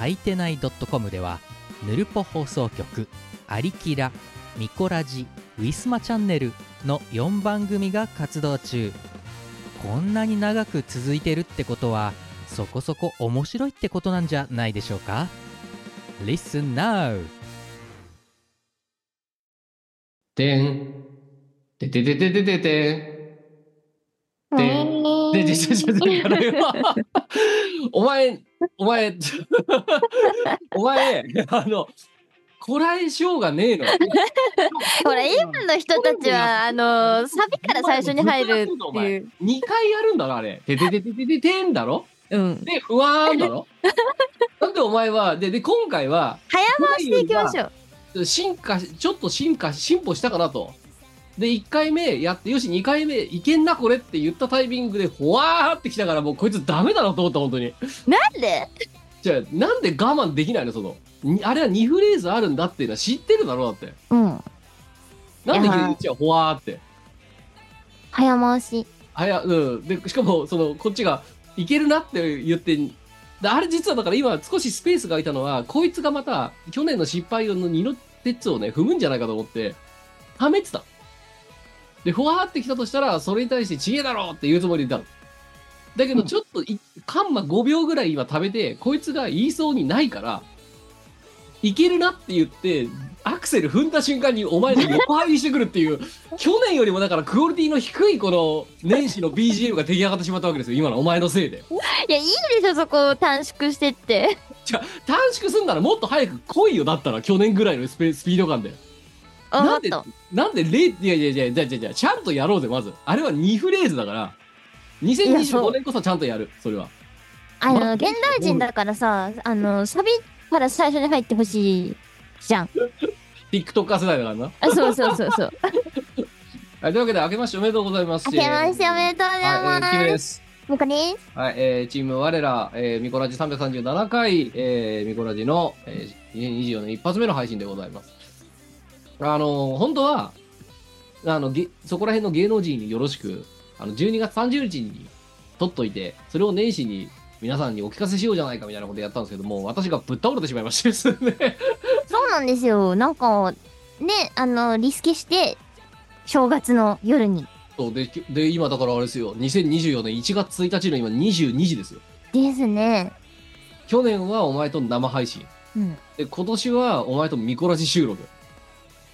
はいてない .com ではヌルポ放送局アリキラミコラジウィスマチャンネルの4番組が活動中こんなに長く続いてるってことはそこそこ面白いってことなんじゃないでしょうか？Listen now! てん。てててててててん。お前、お前、お前、あの、こらえ性がねえの。ほら今の人たちはあのサビから最初に入るっていう。2回やるんだろ、あれ。てててててててんだろうん。で、不安だろなんでお前は、で、で、今回は、早回しでいきましょう。進化し、ちょっと進化、進歩したかなと。で、1回目やって、よし、2回目いけんな、これって言ったタイミングで、ほわーってきたから、もうこいつダメだなと思った、本当に。なんで？じゃあ、なんで我慢できないの、その。にあれは2フレーズあるんだっていうのは知ってるだろ、だって。うん。なんでいや言っちゃう、ほわーって。早回し。あや、うん。で、しかも、その、こっちが、いけるなって言って、であれ実はだから今少しスペースが空いたのは、こいつがまた、去年の失敗の二の鉄をね、踏むんじゃないかと思って、はめてた。で、ふわーってきたとしたら、それに対してちげえだろって言うつもりでいたの。だけど、ちょっとい、カンマ5秒ぐらい今食べて、こいつが言いそうにないから、いけるなって言って、アクセル踏んだ瞬間にお前の横入りしてくるっていう、去年よりもだからクオリティの低いこの年始の BGM が出来上がってしまったわけですよ、今のお前のせいで。いやいいでしょそこを短縮してって。じゃあ短縮すんならもっと早く来いよ、だったら去年ぐらいのスペスピード感で。あなんで。なんで0、いやいやいや、じゃあじゃあじゃあちゃんとやろうぜ、まず。あれは2フレーズだから、いやそ2025う年こそちゃんとやる、それは。あの現代人だからさあのサビから最初に入ってほしいじゃん。TikToker 世代だからな。あそうそうそうそう。はい、というわけで、明けましておめでとうございます。明けましておめでとうございはい、えー、です。はい、えー、チーム我ら、えー、ミコラジ337回、えー、ミコラジの、えー、2024年一発目の配信でございます。あのー本当は、あの、げそこら辺の芸能人によろしく、あの、12月30日に撮っといて、それを年始に皆さんにお聞かせしようじゃないかみたいなことやったんですけども、私がぶっ倒れてしまいましてですね。そうなんですよ。なんかねあのリスケして正月の夜にそうで、きで、今だからあれですよ、2024年1月1日の今22時ですよ。ですね。去年はお前と生配信。うん。で、今年はお前とミコラジ収録。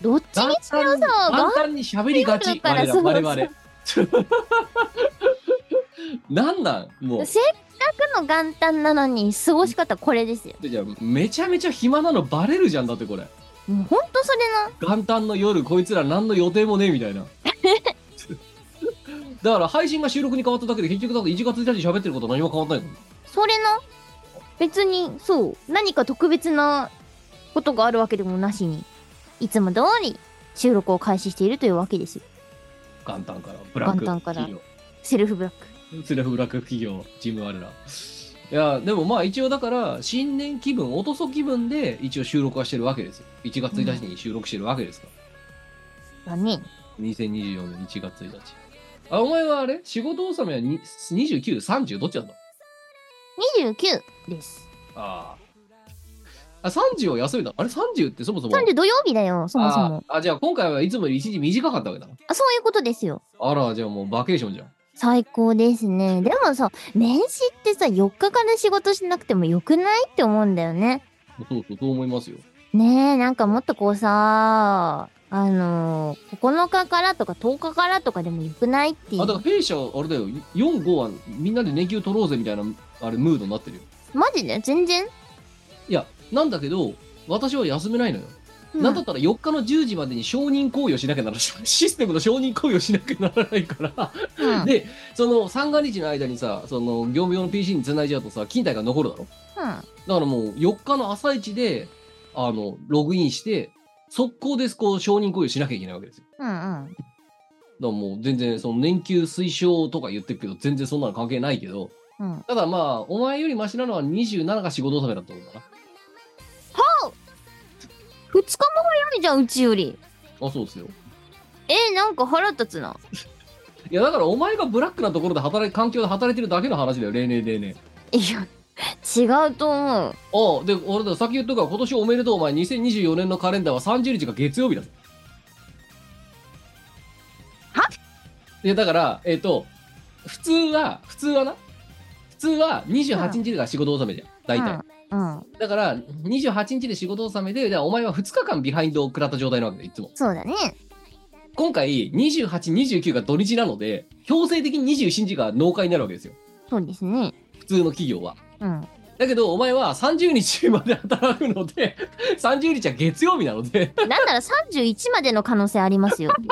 どっちにしろさ簡単に喋りがち。我々、我々。なんなんもう。せっかくの元旦なのに過ごし方これですよ。でじゃあめちゃめちゃ暇なのバレるじゃんだってこれ。もうほんとそれな。元旦の夜こいつら何の予定もねえみたいな。だから配信が収録に変わっただけで結局だって1月1日に喋ってること何も変わんないの。それな。別にそう何か特別なことがあるわけでもなしにいつも通り収録を開始しているというわけですよ。元旦からブラック元旦から。セルフブラック。セルフブラック企業チーム我ら。いやでもまあ一応だから新年気分おとそ気分で一応収録はしてるわけですよ1月1日に収録してるわけですから、だね。2024年1月1日あお前はあれ？仕事納めはに2930どっちなんだ？29です。あああ30を休みだあれ30ってそもそも30土曜日だよ、そもそも。ああじゃあ今回はいつもより一時短かったわけだあそういうことですよ。あらじゃあもうバケーションじゃん最高ですね。でもさ、年始ってさ、4日から仕事しなくてもよくないって思うんだよね。そうそうそう思いますよねえ、なんかもっとこうさ、あのー、9日からとか10日からとかでもよくないっていう。あだから弊社あれだよ45はみんなで年休取ろうぜみたいなあれムードになってるよマジで？全然、なんだけど私は休めないのよ、うんなんだったら4日の10時までに承認行為をしなきゃならない システムの承認行為をしなきゃならないからうん。でその三が日の間にさその業務用の PC につないじゃうとさ勤怠が残るだろ？うん。だからもう4日の朝一であの、ログインして、速攻でこう承認行為をしなきゃいけないわけですよ。うんうん。だからもう全然その年給推奨とか言ってるけど、全然そんなの関係ないけど、うん。ただまあ、お前よりマシなのは27が仕事納めだったことだ二日も早いじゃん、うちより。な。あ、そうですよ。えー、なんか腹立つな。いや、だからお前がブラックなところで働い、環境で働いてるだけの話だよ、例年例年。いや、違うと思う。ああ、で、俺だ、さっき言ったから今年おめでとう、お前、2024年のカレンダーは30日が月曜日だぞ。は？いや、だから、えっ、と、普通は、普通はな、普通は28日が仕事納めじゃん、大体。うん。うん。だから、28日で仕事納めで、でお前は2日間ビハインドを食らった状態なわけだよ、いつも。そうだね。今回、28、29が土日なので、強制的に27日が納会になるわけですよ。そうですね。普通の企業は。うん。だけど、お前は30日まで働くので、30日は月曜日なので、なんなら31までの可能性ありますよ。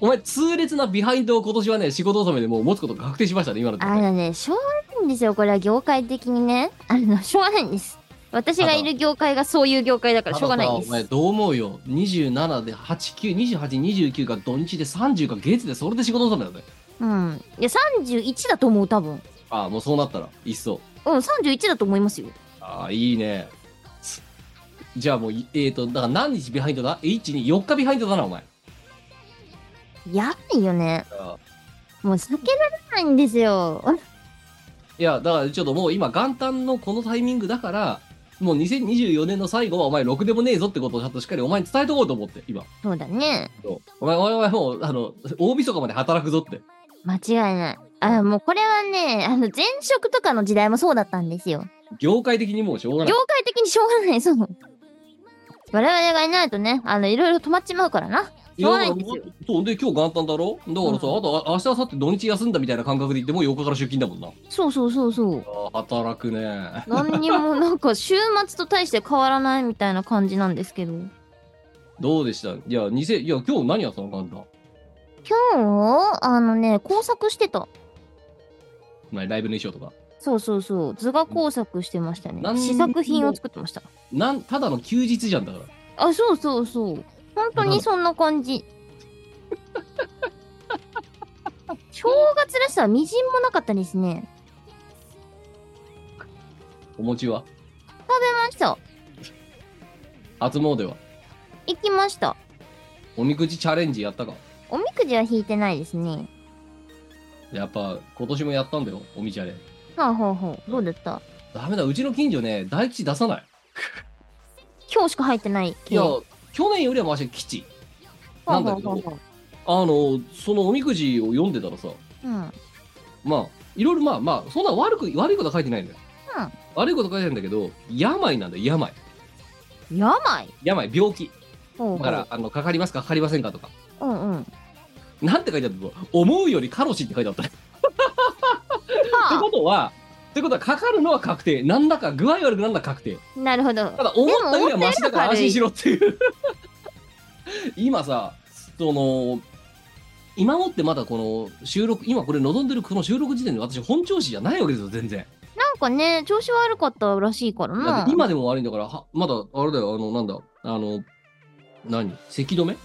お前、痛烈なビハインドを今年はね、仕事納めでもう持つことが確定しましたね、今のところ。あのね、しょうがないんですよ。これは業界的にね。あの、しょうがないんです。私がいる業界がそういう業界だからしょうがないんです。お前、どう思うよ。27で8、9、28、29が土日で30が月で、それで仕事納めだぜ。うん。いや、31だと思う、多分。ああ、もうそうなったら、いっそ。うん、31だと思いますよ。ああ、いいね。じゃあもうい、えーと、だから何日ビハインドだ ?1、2、4日ビハインドだな、お前。やばいよね。あもう避けられないんですよ。いや、だからちょっともう今、元旦のこのタイミングだから、もう2024年の最後はお前、ろくでもねえぞってことをちゃんとしっかりお前に伝えとこうと思って、今。そうだね。お前、お前はもう、あの、大晦日まで働くぞって。間違いない。あ、もうこれはね、あの、前職とかの時代もそうだったんですよ。業界的にもうしょうがない業。界的にしょうがない、そう。我々がいないとね、あの、いろいろ止まっちまうからな。しょうがないんですよそう、で、今日元旦だろ？だからさ、うんあと、あ明日、明後日土日休んだみたいな感覚で言ってもう4日から出勤だもんな。そうそうそうそう。働くね。何にもなんか週末と大して変わらないみたいな感じなんですけど。どうでした？いや、2000、いや、今日何やったの元旦？今日、あのね、工作してた。何ライブの衣装とか。そうそうそう。図画工作してましたね。試作品を作ってました。なん、ただの休日じゃんだから。あ、そうそうそう。本当にそんな感じ。正月らしさはみじんもなかったですね。お餅は？食べました。初詣は？行きました。おみくじチャレンジやったか？おみくじは引いてないですね。やっぱ、今年もやったんだよ、おみチャレ。はあはあはあ。どうだった？ダメだ、うちの近所ね、大吉出さない。今日しか入ってない系。いやは、去年よりはマシ吉。あなんだけどはあはあの、そのおみくじを読んでたらさ、あうん。まあ、いろいろまあまあ、そんな悪く、悪いことは書いてないんだよ。うん悪いこと書いてないんだけど、病なんだよ、病。病？病、病気。だから、あの、かかりますか、かかりませんかとか。うんうん。なんて書いてあったの？思うよりカロシって書いてあった。ってはことは、ってことは、かかるのは確定。なんだか具合悪くなるのは確定。あ、なるほど。ただ、思ったよりはマシだから安心しろっていう。今さ、その、今もってまだこの収録、今これ望んでるこの収録時点で私本調子じゃないわけですよ、全然。なんかね、調子悪かったらしいからなて。今でも悪いんだから、はまだ、あれだよ、あの、なんだ、あの、何？咳止め？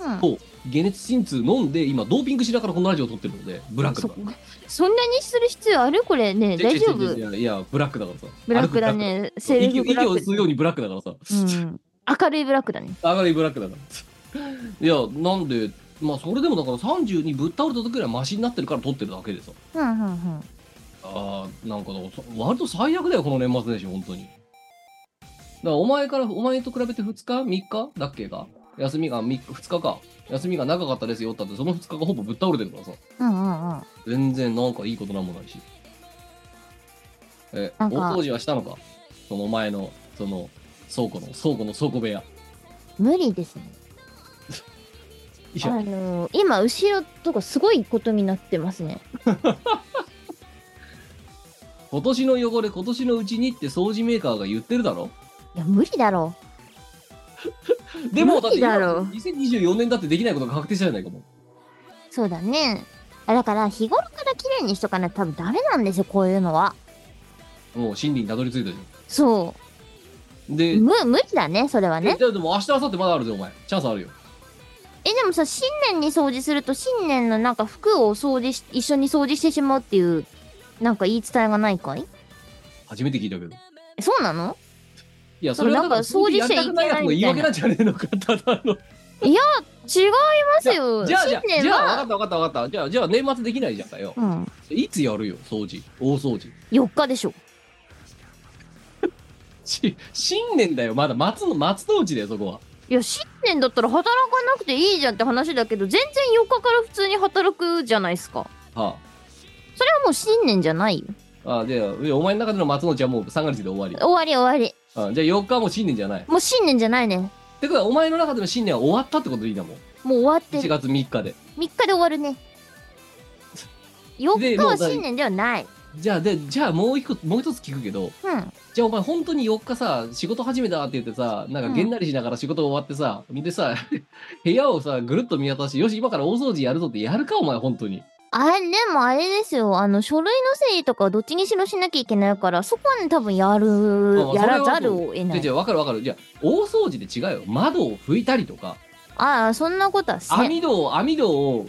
うんと解熱鎮痛飲んで、今、ドーピングしながらこのラジオを撮ってるので、ブラックだそから。そんなにする必要ある？これね、大丈夫？いやいや、ブラックだからさ。ブラックだね。セル息を息フブラック。を吸うようにブラックだからさ。うん。明るいブラックだね。明るいブラックだから。いや、なんで、まあ、それでもだから30にぶっ倒れた時ぐらいマシになってるから撮ってるだけでさ。うんうんうん。ああ、なんか割と最悪だよ、この年末年始、本当に。だから、お前から、お前と比べて2日 ?3 日だっけか休みが 3, 2日か。休みが長かったですよってその2日がほぼぶっ倒れてるからさ。うんうんうん。全然なんかいいことなんもないし。え、おなんか掃除はしたのか？その前の、その、倉庫の、倉庫の倉庫部屋。無理ですね。あのー、今、後ろとかすごいことになってますね。今年の汚れ、今年のうちにって掃除メーカーが言ってるだろ？いや、無理だろ でも、だって無理だろ今2024年だってできないことが確定じゃないかも。そうだね。あだから、日頃から綺麗にしとかないと多分ダメなんですよ、こういうのは。もう真理にたどり着いたじゃん。そう。で、む、無理だね、それはえね。じゃあでも明日、明後日まだあるぜ、お前。チャンスあるよ。え、でもさ、新年に掃除すると、新年のなんか服を掃除し、一緒に掃除してしまうっていう、なんか言い伝えがないかい？初めて聞いたけど。えそうなの？いや、それなんか掃除しちゃいけないやつの言い訳なんじゃねえのか、ただの。違いますよ。じゃあ、じゃあ、じゃあ、分かは、った分かった分かった。じゃあ、じゃあ、年末できないじゃんかよ。うん、いつやるよ、掃除。大掃除。4日でしょ。し、新年だよ、まだ、松の、松の内だよ、そこは。いや、新年だったら働かなくていいじゃんって話だけど、全然4日から普通に働くじゃないですか。はそれはもう新年じゃないよ。あ。あで、いやお前の中での松の内はもう3ヶ月で終わり。終わり終わり。あじゃあ4日はもう新年じゃない。っもう新年じゃないね。てことは、お前の中での新年は終わったってことでいいんだもん。もう終わって1る。月3日で。3日で終わるね。4日は新年ではない。じゃあ、で、じゃあもう一個、もう一つ聞くけど、うん。じゃあお前本当に4日さ、仕事始めたって言ってさ、なんかげんなりしながら仕事終わってさ、でさ、部屋をさ、ぐるっと見渡して、よし、今から大掃除やるぞってやるか、お前本当に。あれ、でもあれですよ。あの、書類の整理とかどっちにしろしなきゃいけないから、そこはね、多分やるまあ、やらざるを得ない。じゃあ、わかるわかる。じゃあ、大掃除で違うよ。窓を拭いたりとか、ああ、そんなことはせん。網戸を、網戸を、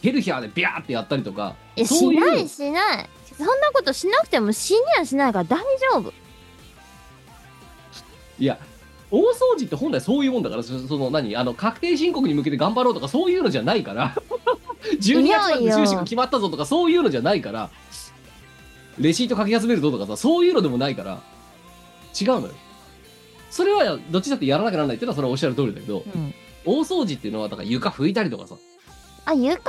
ヘルヒャーでビャーってやったりとか、え、しないしない。そんなことしなくても死にはしないから大丈夫。いや、大掃除って本来そういうもんだから、そその何、あの、確定申告に向けて頑張ろうとかそういうのじゃないから、12月まで収支が決まったぞとかそういうのじゃないから、レシート書き集めるぞとかさ、そういうのでもないから、違うのよ。それはどっちだってやらなきゃならないっていうのはそれはおっしゃる通りだけど、うん。大掃除っていうのはだから床拭いたりとかさ、あ、床拭い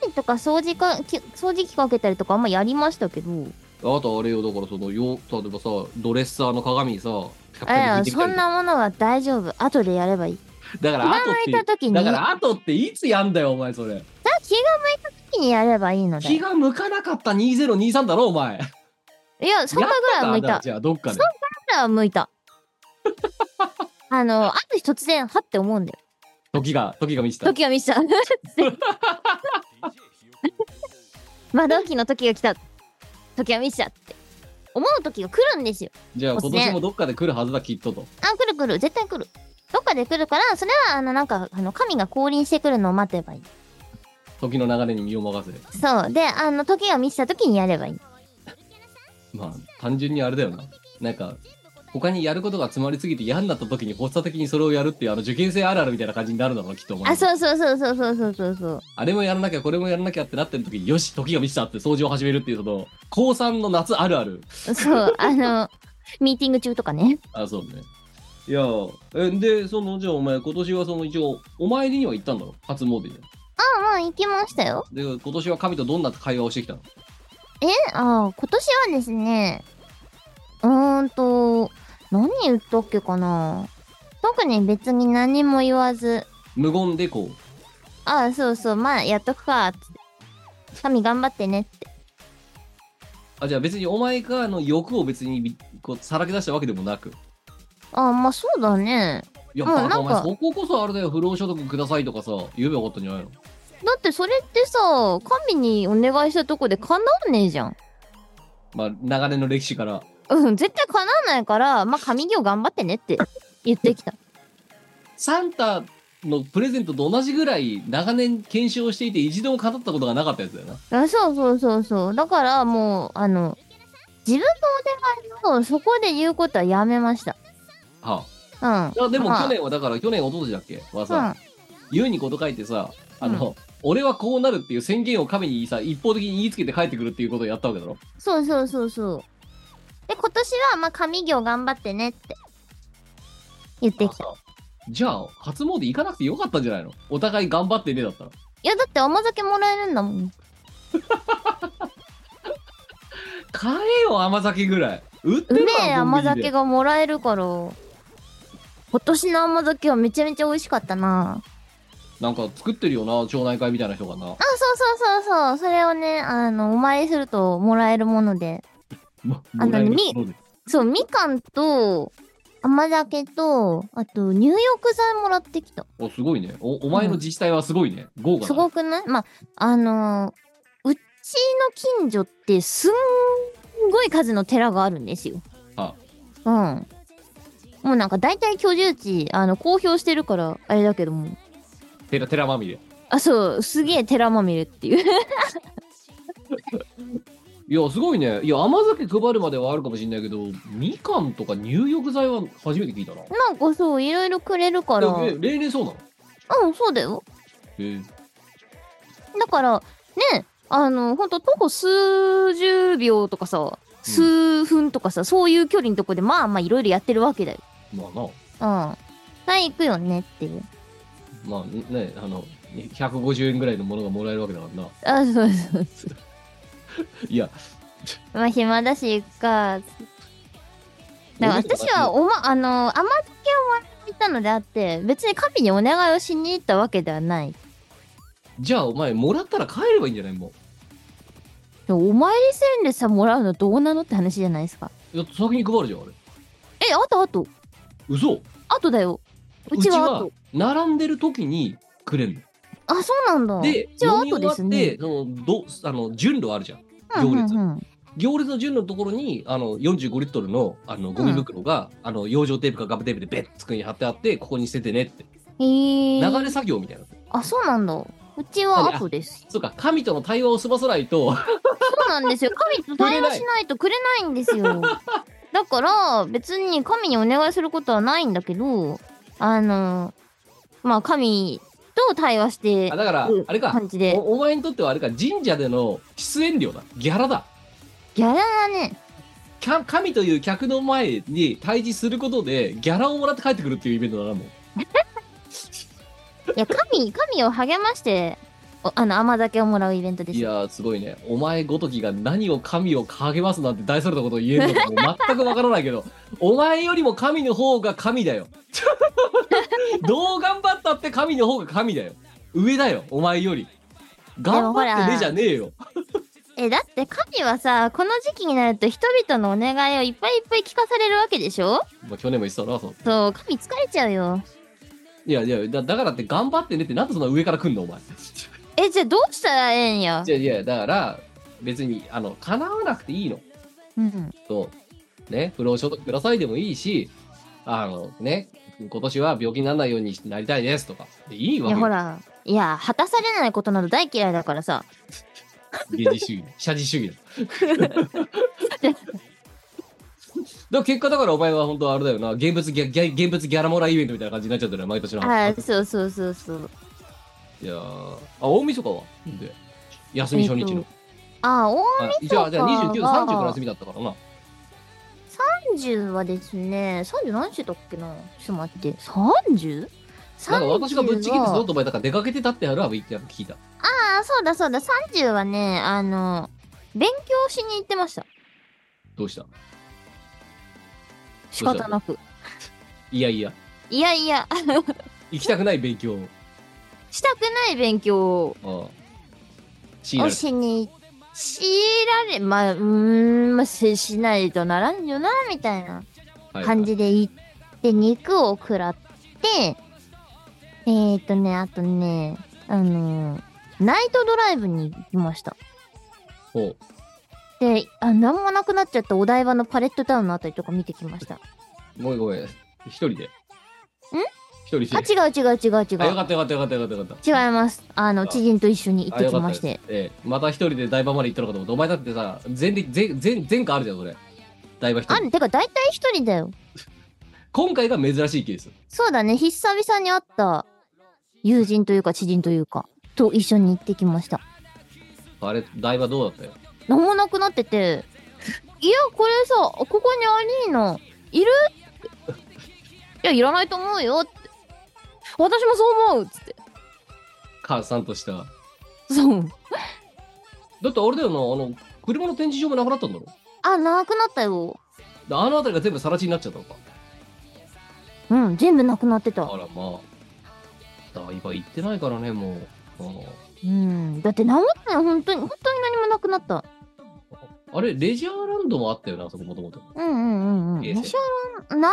たりとか掃除か、き掃除機かけたりとかあんまやりましたけど、あとあれよ、だからその、よ、例えばさ、ドレッサーの鏡にさ、いてきたりとかそんなものは大丈夫。後でやればいい。だから気が後っいた時にだから後っていつやんだよ、お前それ。だ気が向いた時にやればいいので。気が向かなかった2023だろ、お前。いや、3回ぐらいは向いた。じゃあ、どっかで。ぐらいは向いた。あの、ある日突然、はって思うんだよ。時が、時が満ちた。時が満ちた。窓置きの時が来た。時が満ちたって。思う時が来るんですよ。じゃあ、今年もどっかで来るはずだ、きっとと。あ、来る来る。絶対来る。どっかで来るから、それは、あの、なんか、あの、神が降臨してくるのを待てばいい。時の流れに身を任せ。そう。で、あの、時が満ちた時にやればいい。まあ、単純にあれだよな。なんか、他にやることが詰まりすぎて嫌になった時に発作的にそれをやるっていう、あの、受験生あるあるみたいな感じになるだろうな、きっとお前。あ、そうそうそうそうそうそうそうそう。あれもやらなきゃ、これもやらなきゃってなってる時に、よし、時が満ちたって掃除を始めるっていう、その、高3の夏あるある。そう、あの、ミーティング中とかね。あ、そうね。いやえ、で、その、じゃあお前、今年はその、一応、お参りには行ったんだろ？初詣に。あ、まあ、行きましたよ。で、今年は神とどんな会話をしてきたの？えあ今年はですね、うーんと、何言ったっけかな？特に別に何も言わず、無言でこう。あそうそう、まあ、やっとくか、つって。神頑張ってねって。あ、じゃあ別にお前があの欲を別にびこうさらけ出したわけでもなく。あまあ、そうだね。いや、なんかそここそあれだよ、不労所得くださいとかさ、言えばよかったんじゃないの？だってそれってさ、神にお願いしたとこで叶わねえじゃん。まあ、長年の歴史から。うん、絶対叶わないから、まあ、神業頑張ってねって言ってきた。サンタのプレゼントと同じぐらい長年検証していて一度も叶ったことがなかったやつだよな。あそうそうそうそう。だからもう、あの、自分のお願いをそこで言うことはやめました。はうん。あ。あでもまあ去年はだから、去年一昨年だっけ？はさ、うん。言うにこと書いてさ、あの、俺はこうなるっていう宣言を神にさ、一方的に言いつけて帰ってくるっていうことをやったわけだろ？そうそうそうそう。で、今年は、まあ、神業頑張ってねって言ってきた。じゃあ、初詣行かなくてよかったんじゃないの？お互い頑張ってねだったら。や、だって甘酒もらえるんだもん。買えよ、甘酒ぐらい。売ってうるめえ甘酒がもらえるから。今年の甘酒はめちゃめちゃ美味しかったな。なんか作ってるよな、町内会みたいな人がな。あ、そうそうそうそう。それをね、あの、お参りするともらえるもので。もあのねもらえるものでそう、みかんと、甘酒と、あと、入浴剤もらってきた。お、すごいね。お、お前の自治体はすごいね。豪華だすごくない？まあ、あのーうちの近所ってすんごい数の寺があるんですよ。はうん。もうなんか大体居住地、あの、公表してるから、あれだけども。テラテラまみれ。あ、そう、すげえ寺まみれっていう。いや、すごいね。いや、甘酒配るまではあるかもしれないけど、みかんとか入浴剤は初めて聞いたな。なんかそう、いろいろくれるから。うえん、例年そうなの？そうだよ。えーだから、ね、あの、ほんと徒歩数十秒とかさ、数分とかさ、そういう距離のとこで、まあまあいろいろやってるわけだよ。まあな。うん。はい、行くよねっていう。まあね、あの、150円ぐらいのものがもらえるわけだからな。あ、そうそう。いや、まあ暇だし、行くか。だから私は、おま、あの、甘酒をもらったのであって、別に神にお願いをしに行ったわけではない。じゃあお前、もらったら帰ればいいんじゃない？もでもお参りせんでさ、もらうのどうなのって話じゃないですか。う。いや、先に配るじゃん、あれ。え、あとあと。嘘あとだよ。うちはあと。並んでる時にくれんの。あ、そうなんだ。で、うちは飲み終わって、後ですね。そのどあの順路あるじゃん。うん行列うんうん行列の順路のところに、あの、45リットルの、あの、ゴミ袋が、あの、養生テープかガムテープでベッつくに貼ってあって、ここに捨ててねって。へえ流れ作業みたいな。あ、そうなんだ。うちは後です。そうか、神との対話を済まさないと、そうなんですよ。神と対話しないとくれないんですよ。だから、別に神にお願いすることはないんだけど、あの、まあ、神と対話してあ、だからうん、あれか、感じで。おお前にとってはあれか、神社での出演料だ。ギャラだ。ギャラはね、神という客の前に対峙することで、ギャラをもらって帰ってくるっていうイベントだな、もう。いや、神、神を励まして、おあの、甘酒をもらうイベントですよ。いやー、すごいね。お前ごときが何を神を励ますなんて大それたことを言えるのかもう全くわからないけど、お前よりも神の方が神だよ。どう頑張ったって神の方が神だよ。上だよ、お前より。頑張ってねじゃねえよ。え、だって神はさ、この時期になると人々のお願いをいっぱいいっぱい聞かされるわけでしょ？まあ、去年も言ってたな、そう。そう、神疲れちゃうよ。いやいやだ、だからって頑張ってねってなんでそんな上から来んの、お前。え、じゃあどうしたらええんや？いやいや、だから、別に、あの、叶わなくていいの。うん。そう。ね、不労所得くださいでもいいし、あの、ね、今年は病気にならないようになりたいですとか。でいいわいや、ほら、いや、果たされないことなど大嫌いだからさ。現実主義。社事主義だ。だから結果だからお前は本当あれだよな、現物ギャギャ現物ギャラモライベントみたいな感じになっちゃってるよ毎年の。あそうそうそうそう。いやーあ、大晦日はで休み初日の。あ、大あじゃあ、じゃあ29、は30から休みだったからな。30はですね、30何してたっけな？ちょっと待って、30? なんか私がぶっちぎって30はそのとお前だから出かけてたってあるわ、聞いた。ああ、そうだそうだ、30はね、あの、勉強しに行ってました。どうした？仕方なく。いやいや、いやいや、行きたくない勉強を。したくない勉強をしに、強いられ、まあ、うーん、まあ、ししないとならんよな、みたいなはい感じで行って、肉を食らって、えーとね、あとね、あのナイトドライブに行きました。ほうで、あ、なんもなくなっちゃったお台場のパレットタウンのあたりとか見てきました。ごめんごめん。一人で？ん？一人で。あ、違う違う違う違あよかう。ったよかったよかったよかったよかった。違います。あの、あ知人と一緒に行ってきまして。ええ、また一人で台場まで行ったのかと思って、お前だってさ、前歴、前、前、前回あるじゃん、それ。台場一人。あ、てか大体一人だよ。今回が珍しいケース。そうだね、久々に会った友人というか知人というか、と一緒に行ってきました。あれ、台場どうだったよ？なんもなくなってて、いや、これさ、ここにアリーナ、いる？いや、いらないと思うよって。私もそう思うっつって。母さんとした。そう。だってあれだよな、あの、車の展示場もなくなったんだろ？あ、なくなったよ。であの辺りが全部更地になっちゃったのか。うん、全部なくなってた。あら、まあ。台場行ってないからね、もう。うんうん。だってなんもない、本当に、本当に何もなくなった。あれ、レジャーランドもあったよな、あそこもともと。うんうんうんうん。ゲーセンメシャラン、な、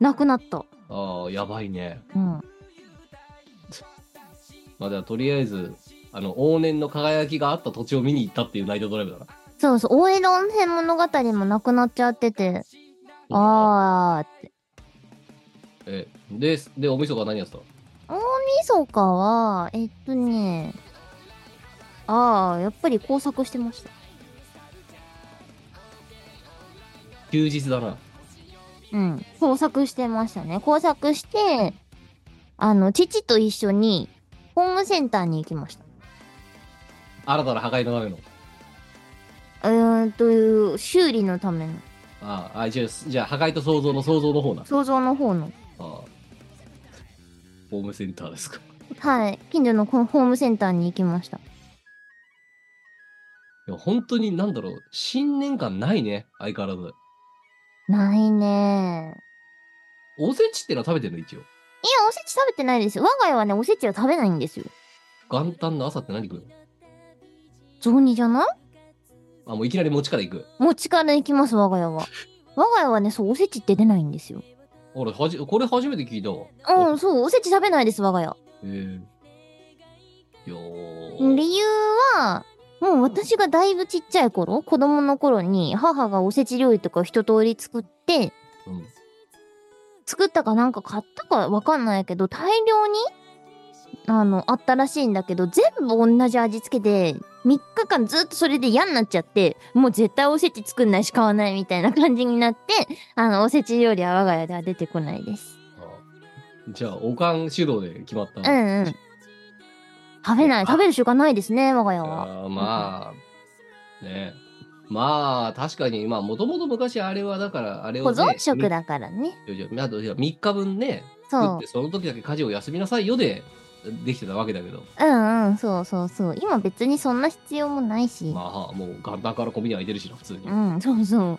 なくなった。ああ、やばいね。うん。まあ、ではとりあえず、あの、往年の輝きがあった土地を見に行ったっていうナイトドライブだな。そうそう、大江戸温泉物語もなくなっちゃってて、あーって。え、で、で、お味噌が何やってた大晦日は、えっとね、ああ、やっぱり工作してました。休日だな。うん。工作してましたね。工作して、あの、父と一緒に、ホームセンターに行きました。新たな破壊のための？うーんと、修理のための、ああ、あじゃあ、じゃあ破壊と創造の創造の方な。想像の方の。ああ。ホームセンターですか？はい。近所のホホームセンターに行きました。いや、本当になんだろう、新年感ないね、相変わらず。ないねおせちってのは食べてるの、一応？いや、おせち食べてないですよ。我が家はね、おせちは食べないんですよ。元旦の朝って何食うの？雑煮じゃない？あ、もういきなり餅から行く。餅から行きます、我が家は。我が家はね、そう、おせちって出ないんですよ。俺、はじ、これ初めて聞いたわ。うん、そう、おせち食べないです、我が家。ええよー。理由は、もう私がだいぶちっちゃい頃、子供の頃に母がおせち料理とかを一通り作って、うん。作ったかなんか買ったかわかんないけど、大量に、あの、あったらしいんだけど、全部同じ味付けで、3日間ずっとそれで嫌になっちゃって、もう絶対おせち作んないし買わないみたいな感じになって、あの、おせち料理は我が家では出てこないです。あじゃあ、おかん主導で決まった。うんうん。食べない、食べる習慣ないですね、我が家は。あーまあ、ねまあ、確かに、まあ、もともと昔あれは、だから、あれを、保ね、存食だからね。あと、いや3日分ね、作そう。その時だけ家事を休みなさいよで、できてたわけだけど、うんうん、そうそうそう。今別にそんな必要もないし。まあ、もう元旦からコンビニ空いてるしな、普通に。うん、そうそ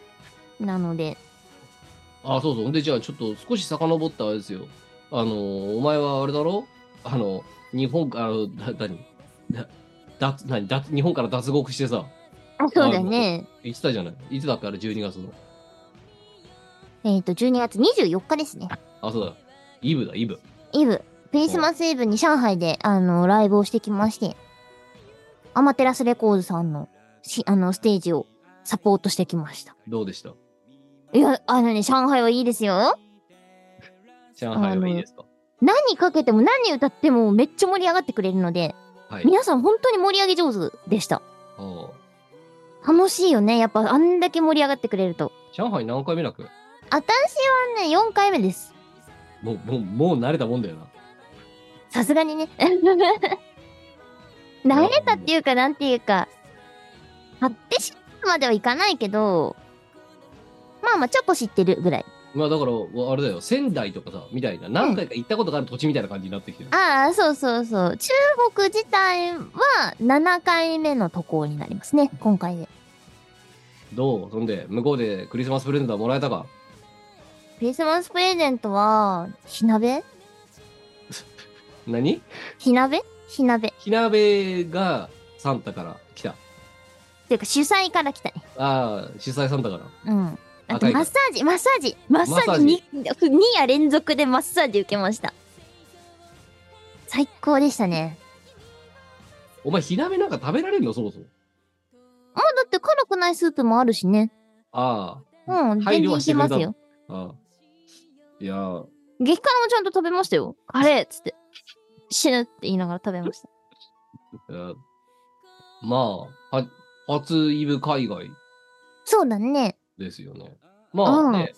う。なので、あ、そうそう。で、じゃあ、ちょっと少し遡ったあれですよ。あのー、お前はあれだろ？あの、日本から、だ、脱、何？脱、日本から脱獄してさ、あそうだね。言ってたじゃない？いつだっけ？あれ、12月の。えっ、と、12月24日ですね。あ、そうだ。イブだ、イブ。イブ。クリスマスイブに上海で、あの、ライブをしてきまして、アマテラスレコーズさんの、し、あの、ステージをサポートしてきました。どうでした？いや、あのね、上海はいいですよ。上海はいいですか？何かけても何歌ってもめっちゃ盛り上がってくれるので、はい。皆さん本当に盛り上げ上手でした。あ楽しいよね。やっぱあんだけ盛り上がってくれると。ー上海何回目なく私はね、4回目です。もう、もう、もう慣れたもんだよな。さすがにね。慣れたっていうか、なんていうか、買ってしまうまではいかないけど、まあまあ、ちょっと知ってるぐらい。まあだから、あれだよ、仙台とかさ、みたいな、何回か行ったことがある土地みたいな感じになってきてる。ああ、そうそうそう。中国自体は7回目の渡航になりますね、今回で。どう？そんで、向こうでクリスマスプレゼントはもらえたか？クリスマスプレゼントは、火鍋？何？火鍋？火鍋。っ火鍋がサンタから来た。ていうか、主催から来たね。ああ、主催サンタから。うん。あとマッサージ、マッサージ、マッサージに 2, 夜連続でマッサージ受けました。最高でしたね。お前、火鍋なんか食べられるの？そもそも。あ、だって辛くないスープもあるしね。あうん、全然いけますよ。あ、ああ。いやー、激辛もちゃんと食べましたよ。カレーっつって。死ぬって言いながら食べました。まあ、は、初イブ海外そうだね。ですよね。まあね、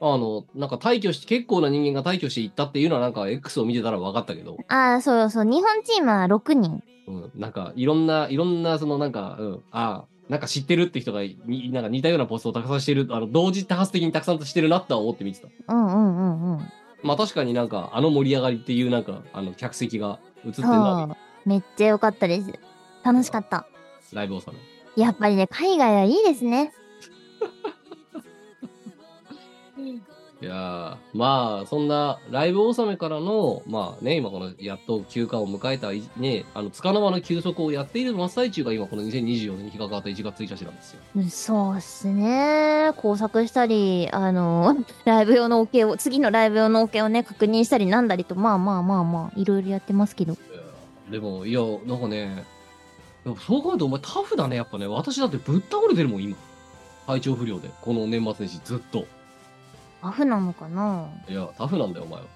あの、なんか退去して、結構な人間が退去していったっていうのはなんか X を見てたら分かったけど、ああ、そうそう。日本チームは6人。うん、なんかいろんな、いろんなそのなんか、うん、ああ、なんか知ってるって人がに、なんか似たようなポストをたくさんしてる、あの、同時多発的にたくさんしてるなとは思って見てた。うんうんうんうん。まあ確かになんか、あの盛り上がりっていうなんか、あの、客席が映ってんそだ、う。めっちゃ良かったです。楽しかった。ライブをさね。やっぱりね、海外はいいですね。いやーまあそんなライブ納めからのまあね今このやっと休暇を迎えたいねあの束の間の休息をやっている真っ最中が今この2024年に日が変わった1月1日なんですよ。そうっすね。工作したり、あの、ライブ用のオケを、次のライブ用のオケをね、確認したりなんだりと、まあまあまあまあ、いろいろやってますけど。でもいやなんかねそう考えるとお前タフだねやっぱね。私だってぶっ倒れてるもん今。体調不良で。この年末年始ずっとタフなのかな？いや、タフなんだよ、お前は。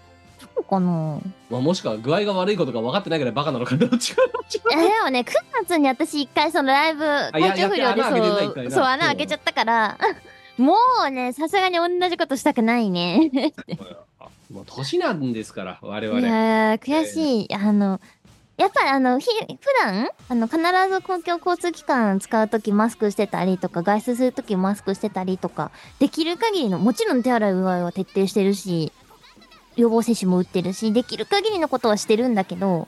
そうかな？まあ、もしくは具合が悪いことが分かってないぐらいバカなのかどっちかどっちか。えでもね9月に私一回そのライブや体調不良でそう。そう穴開けちゃったから もうねさすがに同じことしたくないね。もう年なんですから、我い々。やー悔しい、あのやっぱりあのひ普段あの必ず公共交通機関使う時マスクしてたりとか外出する時マスクしてたりとかできる限りのもちろん手洗いうがいは徹底してるし予防接種も打ってるしできる限りのことはしてるんだけど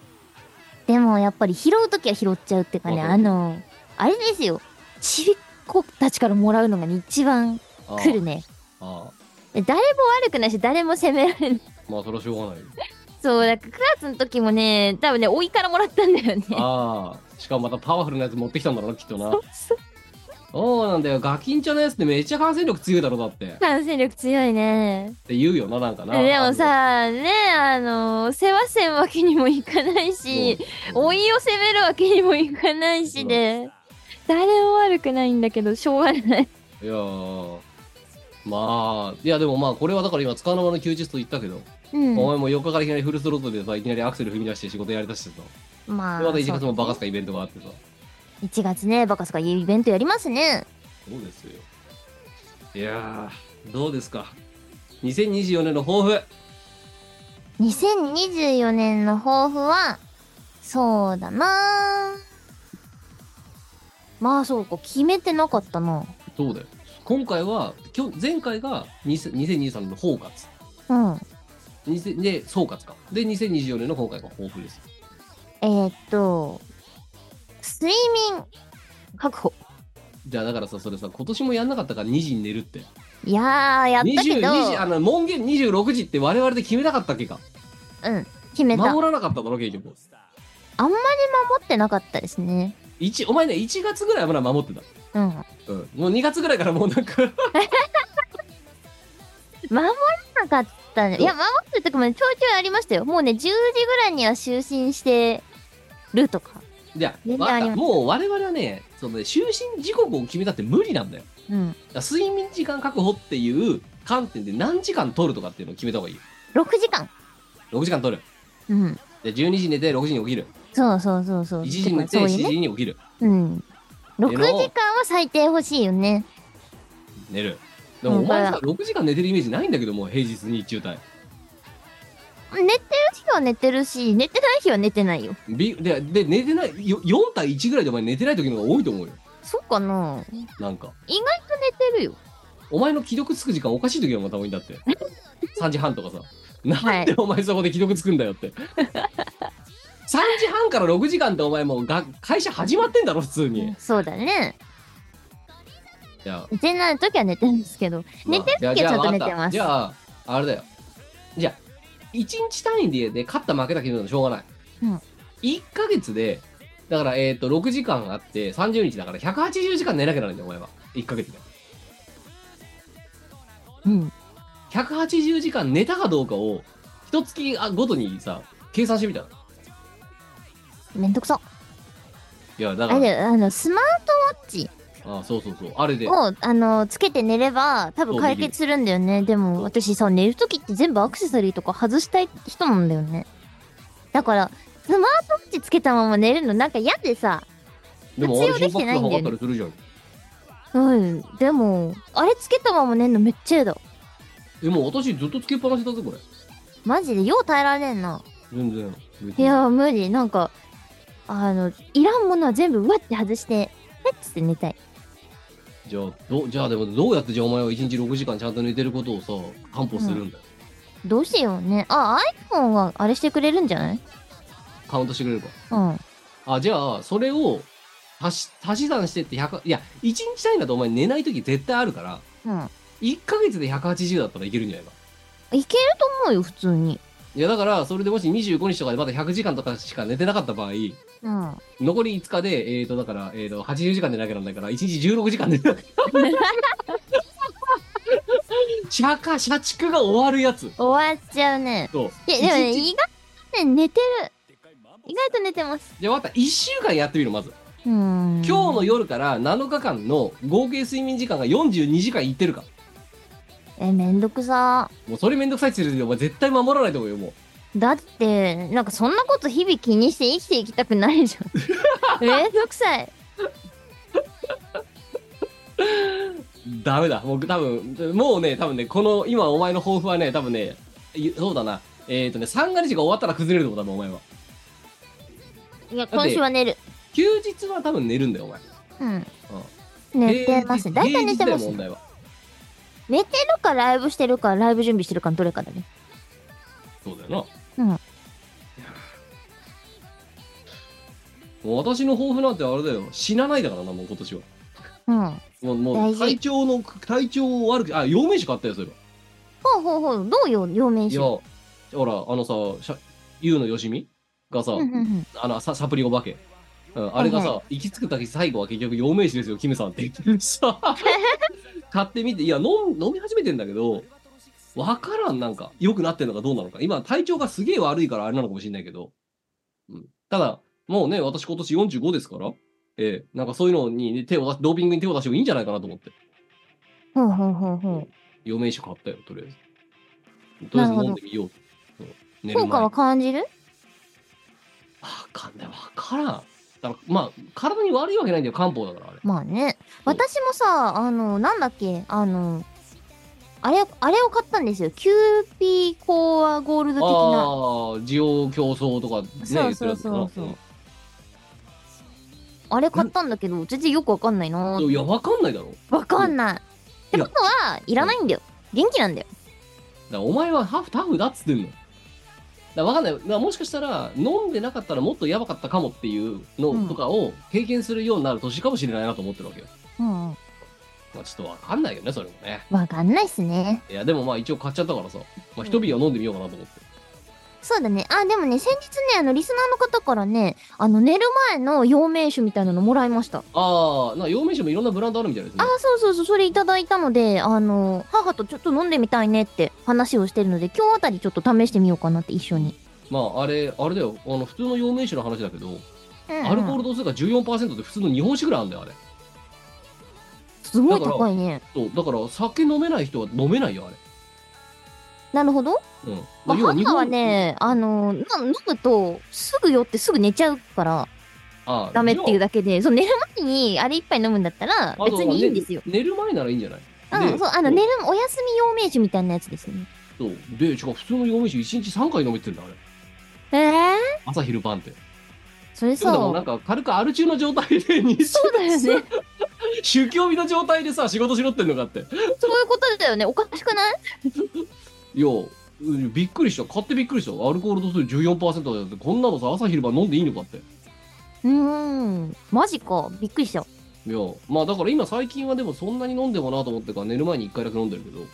でもやっぱり拾う時は拾っちゃうっていうかねあのあれですよ。ちびっ子たちからもらうのがね一番来るね。ああ。で誰も悪くないし誰も責められない。まあ、それはしょうがないよ。そう、だから9月の時もね、多分ね、甥いからもらったんだよね。ああ、しかもまたパワフルなやつ持ってきたんだろうな、きっとな。そうなんだよ。ガキンチョのやつってめっちゃ感染力強いだろ、だって。っ感染力強いね。て言うよな、なんかな。でもさ、ね、あの、世話せんわけにもいかないし、老いを責めるわけにもいかないしで、誰も悪くないんだけど、しょうがない。いやーまあ、いやでもまあ、これはだから今、使うの間の休日と言ったけど、うん。お前も4日からいきなりフルスロットでさ、いきなりアクセル踏み出して仕事やりだしてさ、まあ、でまた1月もバカすかイベントがあってさ、1月ね、バカスカイベントやりますね。そうですよ。いやー、どうですか？2024年の抱負。2024年の抱負は、そうだなまあそうか、決めてなかったな。そうだよ。今回は、今日前回が2000 2023年の包括。うん。2000で、総括か。で、2024年の今回が抱負です。えー、っと、睡眠確保。じゃあだからさ、それさ、今年もやんなかったから2時に寝るって。いやー、やったけ20ど、2時、あの、門限26時って我々で決めなかったっけか。うん、決めた。あんまり守らなかっただろ、結局。守ってなかったですね。一お前ね、1月ぐらいはまだ守ってた。うん。うん。もう2月ぐらいからもうなんか 守らなかったね。いや、守ってる時もね、ちょいちょいありましたよ。もうね、10時ぐらいには就寝してるとか。じゃあ、全然わかったありますもう我々はね、そのね、就寝時刻を決めたって無理なんだよ。うん。だ睡眠時間確保っていう観点で何時間取るとかっていうのを決めた方がいいよ。6時間。6時間取る。うん。で、12時に寝て6時に起きる。そうそうそうそう。1時に寝て7そういうね。時に起きる。うん。6時間は最低欲しいよね。寝る。でもお前さ、うん6時間寝てるイメージないんだけども、平日日中帯。寝てる日は寝てるし、寝てない日は寝てないよ。びで、で、寝てない、よ4対1ぐらいでお前寝てない時の方が多いと思うよ。そうかななんか。意外と寝てるよ。お前の既読つく時間おかしい時がまた多いんだって。3時半とかさ。なんでお前そこで既読つくんだよって。3時半から6時間ってお前もうが会社始まってんだろ、普通に。いそうだね。や、寝てない時は寝てるんですけど、寝てるまあ時はちゃんと寝てます。じゃあ、あれだよ。じゃあ、1日単位でで勝った負けた決めるのしょうがない。うん1ヶ月で、だから、えっ、と、6時間あって30日だから180時間寝なきゃならないんだよ、お前は。1ヶ月で。うん。180時間寝たかどうかを、一月あごとにさ、計算してみたら。めんどくさ。いや、だから、あれだよ、あの、スマートウォッチあそうそうそう。あれで。を、あの、つけて寝れば、多分解決するんだよね。でも、私さ、寝るときって全部アクセサリーとか外したい人なんだよね。だから、スマートウォッチつけたまま寝るのなんか嫌でさ、でも、あれ活用できてないんだよねったりするじゃん。うん、でも、あれつけたまま寝るのめっちゃ嫌だ。え、もう私ずっとつけっぱなしだぜ、これ。マジで、よう耐えられんな。全然。別にいや、無理。なんか、あの、いらんものは全部うわって外して、ペッつって寝たい。じゃあ、どじゃあでもどうやってじゃあお前は1日6時間ちゃんと寝てることをさ、担保するんだよ。どうしようね。あ、iPhone はあれしてくれるんじゃない？カウントしてくれれば。うん。あ、じゃあ、それを足し足し算してって100、いや、1日単位だとお前寝ない時絶対あるから、うん。1ヶ月で180だったらいけるんじゃないか。いけると思うよ、普通に。いや、だから、それでもし25日とかでまだ100時間とかしか寝てなかった場合、うん。残り5日で、えーと、だから、えーと、80時間寝なきゃなんないから、1日16時間寝なきゃ。社か、社畜が終わるやつ。終わっちゃうね。そう。いや、でもね、一日意外とね、寝てる。意外と寝てます。じゃあ、また1週間やってみる、まず。うーん。今日の夜から7日間の合計睡眠時間が42時間いってるか。えめんどくさ。もうそれめんどくさいって言ってるお前絶対守らないと思うよもだってなんかそんなこと日々気にして生きていきたくないじゃん。めんどくさい。うダメだ。もう多分もうね多分ねこの今お前の抱負はね多分ねいそうだな。えっ、ー、とね三が日が終わったら崩れると思う多分お前は。いや今週は寝る。休日は多分寝るんだよお前。うん。寝てます。ね大体寝てます平日だよ問題は寝てるかライブしてるかライブ準備してるかのどれかだね。そうだようん。なもう私の抱負なんてあれだよ。死なないだからなもう今年は。うん。もうもう体調の体調悪くあ陽明酒買ったよそれはほうほうほう。どうよ両面いや酒ほらあのさしゃゆうのよしみがさ、うんうんうん。あのササプリお化け、うん、あれがさ、は行き着く時最後は結局陽明酒ですよキムさんって言ってさ 買ってみていや飲ん飲み始めてんだけどわからんなんか良くなってんのかどうなのか。今体調がすげえ悪いからあれなのかもしれないけど、うん、ただもうね私今年45ですからええなんかそういうのに、ね、手を出しドーピングに手を出してもいいんじゃないかなと思って。ほうほうほうほ養命酒買ったよとりあえず。とりあえず飲んでみよう。うん。効果は感じる？わかんない。わからんだからまあ体に悪いわけないんだよ漢方だからあれ。まあね。私もさあのなんだっけあのあれあれを買ったんですよ。キューピーコアゴールド的な。ああ滋養強壮とかねそうそうそうそう。あれ買ったんだけど全然よくわかんないな。ないやわかんないだろ。わかんない。ってことはいらないんだよ。元気なんだよ。だからお前はハフタフだっつってんのだわかんない。だもしかしたら飲んでなかったらもっとやばかったかもっていうのうんとかを経験するようになる年かもしれないなと思ってるわけよ、うん。うんまあ、ちょっとわかんないけどねそれもね。わかんないっすね。いやでもまあ一応買っちゃったからさ、まあ、一瓶は飲んでみようかなと思って、そうだね。あでもね先日ねあのリスナーの方からねあの寝る前の陽明酒みたいなのもらいました。ああな陽明酒もいろんなブランドあるみたいですね。あそうそうそうそれいただいたのであの母とちょっと飲んでみたいねって話をしてるので今日あたりちょっと試してみようかなって一緒に、まああれあれだよ。あの普通の陽明酒の話だけど、うんうん。アルコール度数が14%で普通の日本酒ぐらいあるんだよあれ。すごい高いね。そうだから酒飲めない人は飲めないよあれなるほど、うん。まあ、要はねあのな飲むとすぐ酔ってすぐ寝ちゃうからあダメっていうだだけでそう寝る前にあれ一杯飲むんだったら別にいいんですよ、寝る前ならいいんじゃない？うん、そうあの寝るお休み陽明酒みたいなやつですね。そう。で違う普通の陽明酒1日3回飲めてんだあれ。えー、朝昼晩って。それそうだもんなさんか軽くアル中の状態で日 そうだよね。宗教日 の状態でさ仕事しろってんのかって。いそういうことだよね。おかしくない？やうんびっくりした。買ってびっくりした。アルコール度数14%だよってこんなのさ朝昼晩飲んでいいのかって。うーん。マジか。びっくりした。いやまあだから今最近はでもそんなに飲んでもなと思ってから寝る前に1回だけ飲んでるけど、うん、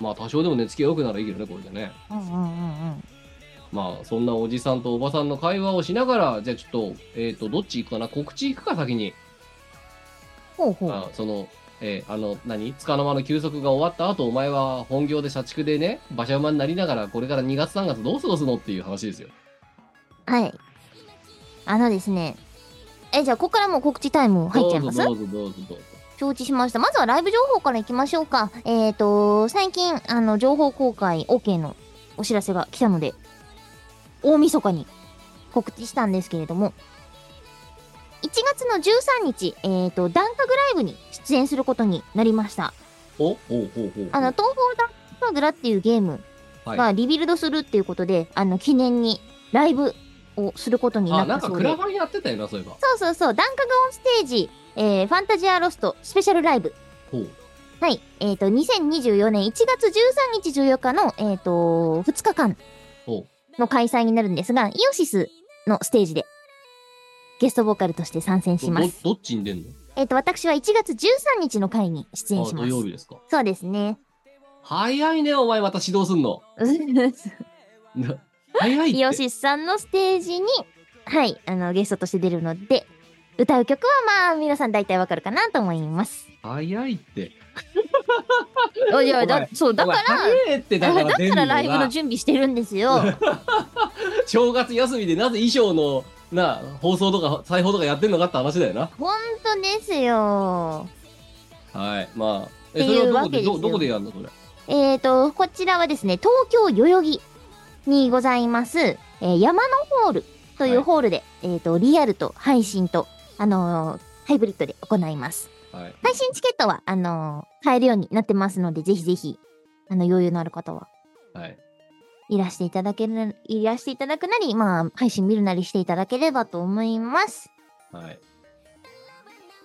まあ多少でも寝つきが良くならいいけどねこれでね。うんうんうんうん。まあそんなおじさんとおばさんの会話をしながらじゃあちょっとえっ、とどっち行くかな？告知行くか先に。ほうほう。あそのえーあの何？束の間の休息が終わった後お前は本業で社畜でね馬車馬になりながらこれから2月3月どう過ごすのっていう話ですよ。はい。あのですね。えじゃあここからもう告知タイム入っちゃいます？どうぞどうぞどうぞ。どうぞ承知しました。まずはライブ情報からいきましょうか。えっ、ー、と最近あの情報公開 OK のお知らせが来たので大晦日に告知したんですけれども1月の13日、えっ、ー、と、ダンカグライブに出演することになりました。おほうほうほうほうあの、東方ダンカグラっていうゲームはいがリビルドするっていうことで、あの、記念にライブをすることになあなんったそうで。かクラファンやってたよなそういえばそうそうそう、ダンカグオンステージ、えー、ファンタジアロストスペシャルライブ。ほうはい。えっ、と、2024年1月13日14日の、えっ、と、2日間ほの開催になるんですが、イオシスのステージでゲストボーカルとして参戦うします。どどっちに出んの？えっ、と、私は1月13日の回に出演あします。土曜日ですかそうですね。早いねお前また指導すんの？な早いって？イオシスさんのステージに、はい、あの、ゲストとして出るので、歌う曲はまあ、皆さん大体わかるかなと思います。早いって おいや、だそう、だから、だから だからライブの準備してるんですよ。正月休みでなぜ衣装のな放送とか裁縫とかやってんのかって話だよなほんとですよ。はいまあえ、それはどこで、どどこでやるのそれ？えーと、こちらはですね、東京代々木にございます、えー山のホールといはいうホールで、えーと、リアルと配信と、あのーハイブリッドで行います。はい。配信チケットは、あのー買えるようになってますので、ぜひぜひ、あの、余裕のある方は、はい。いらしていただける、いらしていただくなり、まあ、配信見るなりしていただければと思います。はい。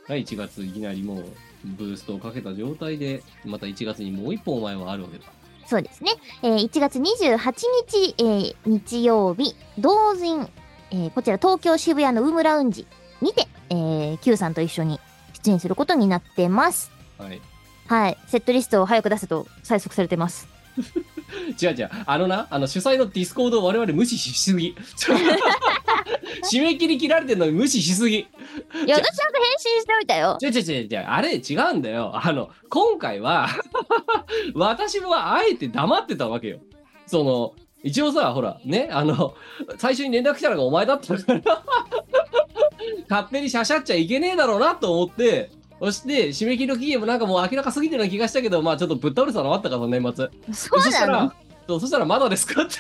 はい、1月いきなりもう、ブーストをかけた状態で、また1月にもう一本お前はあるわけだ。そうですね。えー1月28日、えー日曜日、同人、えーこちら東京渋谷のウームラウンジにて、えー、Q さんと一緒に出演することになってます。はい。はい。セットリストを早く出せと催促されてます。違う違う。あのな、あの主催のディスコードを我々無視しすぎ。締め切り切られてるのに無視しすぎ。いや、私ちゃんと返信しておいたよ。違う違う違う違う。あれ違うんだよ。あの、今回は、私はあえて黙ってたわけよ。その、一応さ、ほら、ね、あの、最初に連絡来たのがお前だったから、勝手にしゃしゃっちゃいけねえだろうなと思って、そして、締め切りの期限もなんかもう明らかすぎてるような気がしたけど、まあちょっとぶっ倒れてたのもあったから、年末。そうそしたら、そうそしたらまだですかって。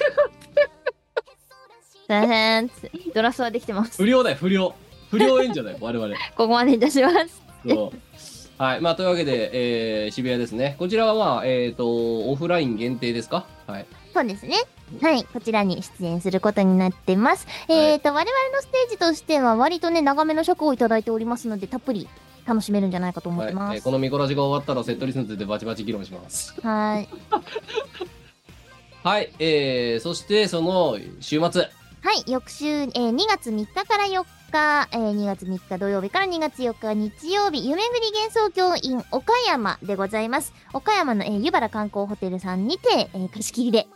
大変。ドラフトはできてます。不良だよ、不良。不良演者だよ、我々。ここまでいたします。そう。はい。まあ、というわけで、えー、渋谷ですね。こちらはまあ、えっ、と、オフライン限定ですか？はい。そうですね。はい。こちらに出演することになってます。えーと、我々のステージとしては割とね、長めの尺をいただいておりますので、たっぷり楽しめるんじゃないかと思っはいてます。えーこのミコラジが終わったらセットリストについてバチバチ議論します。はい。はい。えー、そして、その、週末。はい、翌週、えー2月3日から4日、えー2月3日土曜日から2月4日日曜日、夢ぐり幻想郷 in 岡山でございます。岡山の、えー湯原観光ホテルさんにて、えー貸し切りで、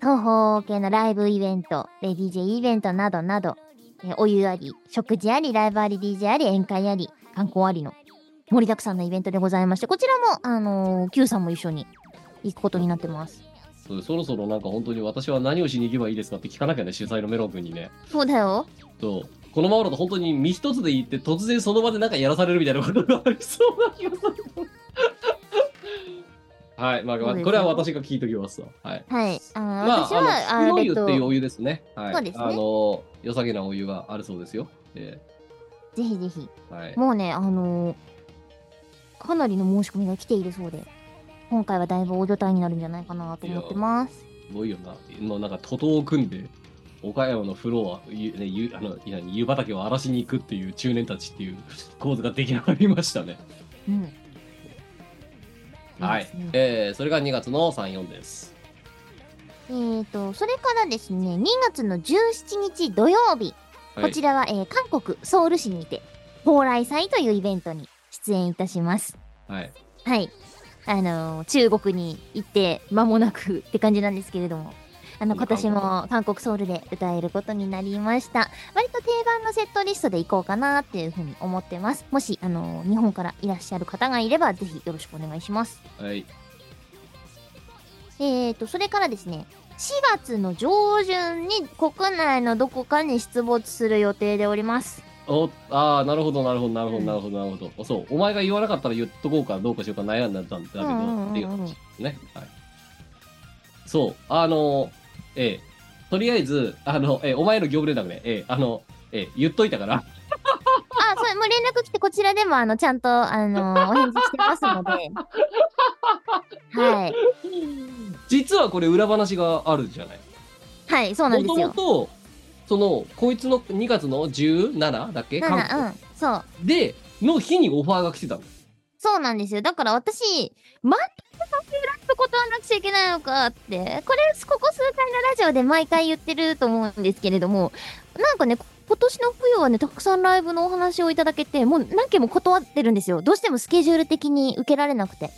東方系のライブイベント、えー DJ イベントなどなど、えーお湯あり、食事あり、ライブあり、DJ あり、宴会あり、観光ありの盛りだくさんなイベントでございまして、こちらも、あのー Q さんも一緒に行くことになってます。そうそろそろなんか本当に私は何をしに行けばいいですかって聞かなきゃね、主催のメロン君にね。そうだよ。そう。このままだと本当に身一つで行って突然その場でなんかやらされるみたいなことがありそうな気がする。はい。まあ、これは私が聞いときますわ。はい。はい。あーまあ、私は、あの、湯っていうーお湯ですね。はい。そうですねあの、良さげなお湯があるそうですよ。えぜひぜひ。ーはい。もうね、あのーかなりの申し込みが来ているそうで、今回はだいぶ大所帯になるんじゃないかなと思ってます。すごいよな。もうなんか、徒党を組んで、岡山のフロア、ゆね、ゆあの湯畑を荒らしに行くっていう中年たちっていう構図が出来上がりましたね。うん。はいいね。えー、それが2月の3、4です。えーと、それからですね、2月の17日土曜日、はい、こちらは、えー韓国ソウル市にて、蓬莱祭というイベントに出演いたします。はい。はい。あのー中国に行って間もなくって感じなんですけれども、あの、今年も韓国ソウルで歌えることになりました。割と定番のセットリストで行こうかなっていうふうに思ってます。もし、あのー日本からいらっしゃる方がいれば、ぜひよろしくお願いします。はい。えーと、それからですね、4月の上旬に国内のどこかに出没する予定でおります。おああ、なるほど、なるほど、なるほど、うんなるほど、なるほど。そう、お前が言わなかったら言っとこうかどうかしようか悩んだんだけど、っていう話ね。はい。そう、あの、ええ、とりあえず、あの、ええ、お前の業務連絡ね、ええ、あの、ええ、言っといたから、もう連絡来て、こちらでも、あの、ちゃんと、あのーお返事してますので。はい。実はこれ裏話があるじゃない。はい、そうなんもですよ。ともと、その、こいつの2月の 17? だっけ？なな、うん、そう。で、の日にオファーが来てたの。そうなんですよ。だから私、全くさせられることはなくちゃいけないのかって、これ、ここ数回のラジオで毎回言ってると思うんですけれども、なんかね、今年の冬はね、たくさんライブのお話をいただけて、もう何件も断ってるんですよ。どうしてもスケジュール的に受けられなくて。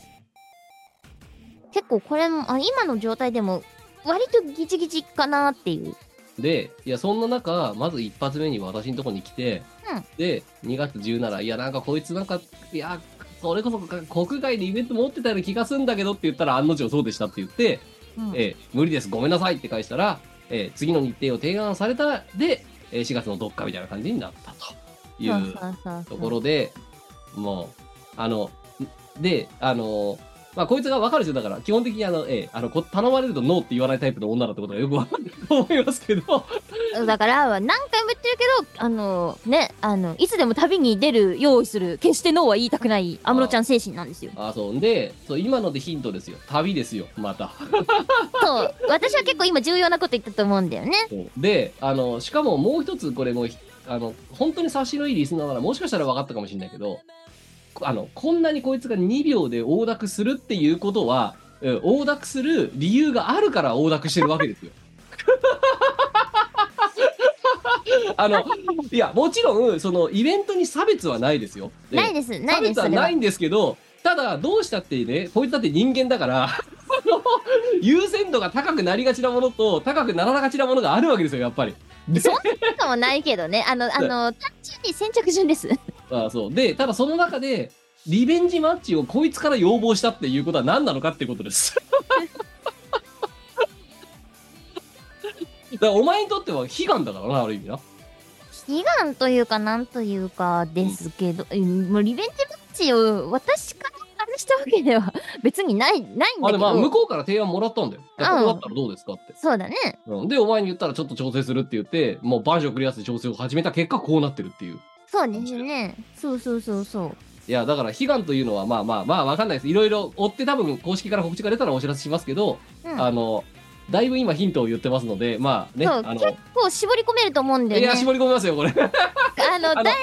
結構これも、あ今の状態でも、割とギチギチかなっていう。で、いや、そんな中、まず一発目に私のとこに来て、うんで、2月17、いや、なんかこいつなんか、いや、それこそ国外でイベント持ってたような気がするんだけどって言ったら案の定そうでしたって言って、うんえー無理です、ごめんなさいって返したら、えー次の日程を提案されたで、えー4月のどっかみたいな感じになったというところで、もう、あの、で、あのまあ、こいつが分かる人だから、基本的にあの、ええ、あの、こ頼まれるとノーって言わないタイプの女だってことがよくわかると 思いますけど、だから何回も言ってるけどあのねあのいつでも旅に出る用意する決してノーは言いたくない安室ちゃん精神なんですよあそう。で、そう、今のでヒントですよ。旅ですよ、また。そう私は結構今重要なこと言ったと思うんだよねで、あの、しかももう一つ、これもう、あの、本当に察しのいいリスナーなら、もしかしたら分かったかもしれないけど、あの、こんなにこいつが2秒で横濁するっていうことは、うん横濁する理由があるから横濁してるわけですよ。あの、いや、もちろん、その、イベントに差別はないですよ。でないですない差ですそれは別はないんですけど、ただ、どうしたってね、こいつだって人間だから、優先度が高くなりがちなものと、高くならながちなものがあるわけですよ、やっぱり。でそんこともないけどねあのあの単純に先着順ですあそうで、ただその中で、リベンジマッチをこいつから要望したっていうことは何なのかっていうことです。だからお前にとっては悲願だからな、ある意味な。悲願というかなんというかですけど、うんもうリベンジマッチを私からあれしたわけでは 別にないないんだあ、けどでまあ、向こうから提案もらったんだよ。でこうだったらどうですかって。そうだねうん、で、お前に言ったらちょっと調整するって言って、もうバージョンクリアして調整を始めた結果、こうなってるっていう。そうですねそうそうそうそう。いや、だから悲願というのは、まあまあまあ、わかんないです。いろいろ追って多分、公式から告知が出たらお知らせしますけど、うん。あの、だいぶ今ヒントを言ってますので、まあね、あの、結構絞り込めると思うんだよね。いや、絞り込みますよ、これ。あのだい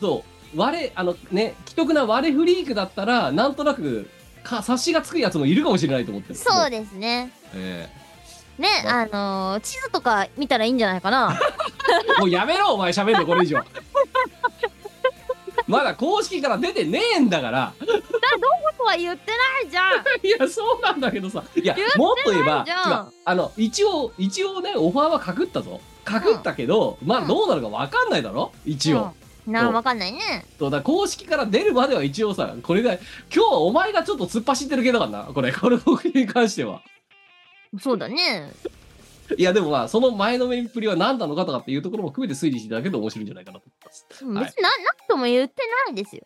そう、割れ、あのね、既得な割れフリークだったら、なんとなく、か察しがつくやつもいるかもしれないと思ってる。そうですね。えねあのー地図とか見たらいいんじゃないかなえ もうやめろ、お前喋るの、これ以上。まだ公式から出てねえんだから。とは言ってないじゃん いや、そうなんだけどさ。いやもっと言えば、あの、一応、一応ね、オファーはかくったぞ。かくったけど、まあ、どうなるかわかんないだろ？一応。うんなあわかんないねそうだ公式から出るまでは一応さ、これが、今日はお前がちょっと突っ走ってる系だからな、これ、この僕に関しては。そうだね。いや、でもまあ、その前のめりっぷりは何なのかとかっていうところも含めて推理していただけると面白いんじゃないかなと思います。別にな,、なんとも言ってないですよ。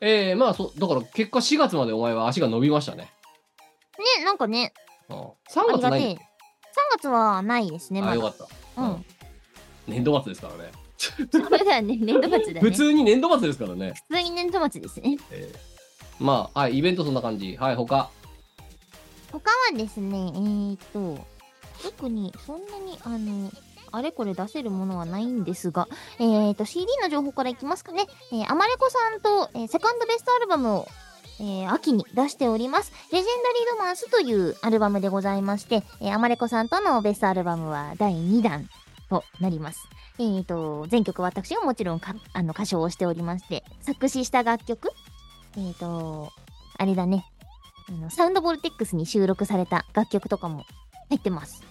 えー、まあ、そ、だから結果4月までお前は足が伸びましたね。ねなんかね。うん、3あ。りがてえ3月ないんだっ月はないですねまだ。よかった。うん。年度末ですからね。それだよね。年度末だね。普通に年度末ですからね。普通に年度末ですね。えー。まあ、はい、イベントそんな感じ。はい、他。他はですねえー、と特にそんなにあのあれこれ出せるものはないんですが、えー、と CD の情報からいきますかね、えー、アマレコさんと、えーセカンドベストアルバムを、えー秋に出しております「レジェンダリーロマンス」というアルバムでございまして、えーアマレコさんとのベストアルバムは第2弾となります。えー、と全曲私がもちろんかあの歌唱をしておりまして作詞した楽曲。えー、とあれだね。あのサウンドボルテックスに収録された楽曲とかも入ってます。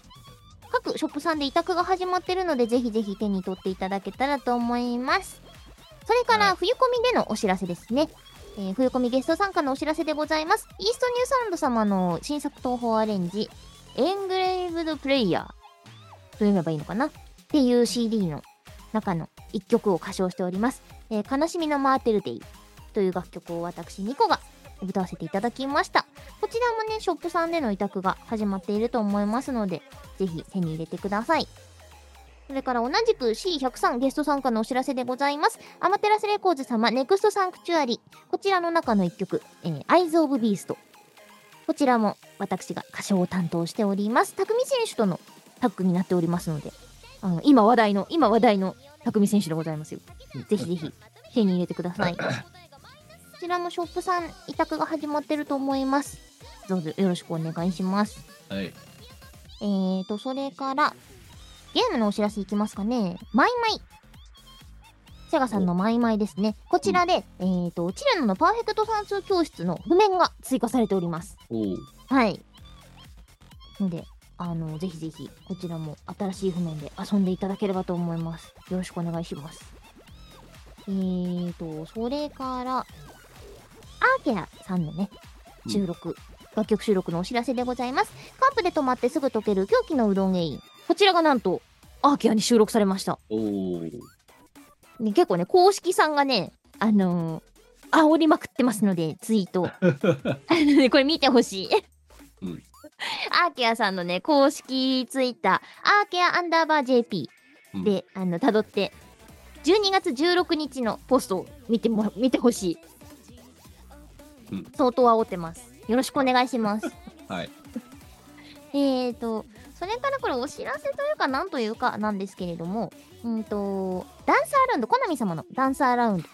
各ショップさんで委託が始まってるので、ぜひぜひ手に取っていただけたらと思います。それから、はい冬コミでのお知らせですね。えー冬コミゲスト参加のお知らせでございます。イーストニューサウンド様の新作東宝アレンジ、エングレイブドプレイヤーと読めばいいのかな？っていう CD の中の1曲を歌唱しております。えー悲しみのマーテルデイという楽曲を私 mikoが歌わせていただきました。こちらもね、ショップさんでの委託が始まっていると思いますので、ぜひ手に入れてください。それから同じく C103 ゲスト参加のお知らせでございます。アマテラスレコーズ様、ネクストサンクチュアリ。こちらの中の一曲、えー、アイズ・オブ・ビースト。こちらも私が歌唱を担当しております。匠選手とのタッグになっておりますので、あの今話題の、今話題の匠選手でございますよ。ぜひぜひ手に入れてください。こちらもショップさん委託が始まってると思います。どうぞよろしくお願いします。はい。えーと、それから、ゲームのお知らせいきますかね。マイマイ。セガさんのマイマイですね。こちらで、えーと、チレノのパーフェクト算数教室の譜面が追加されております。おうはい。ので、あの、ぜひぜひ、こちらも新しい譜面で遊んでいただければと思います。よろしくお願いします。えーと、それから、アーケアさんのね、収録、楽曲収録のお知らせでございます。カープで止まってすぐ溶ける狂気のうどんエイン。こちらがなんと、アーケアに収録されました。ね、結構ね、公式さんがね、あのー煽りまくってますので、ツイート。これ見てほしい。うんアーケアさんのね、公式ツイッター、アーケアアンダーバー JP で、あの、辿って、12月16日のポストを見ても、見てほしい。うん相当煽ってます。よろしくお願いします。はい。えーと、それからこれお知らせというかなんというかなんですけれども、うんと、ダンサーラウンド、コナミ様のダンサーラウンド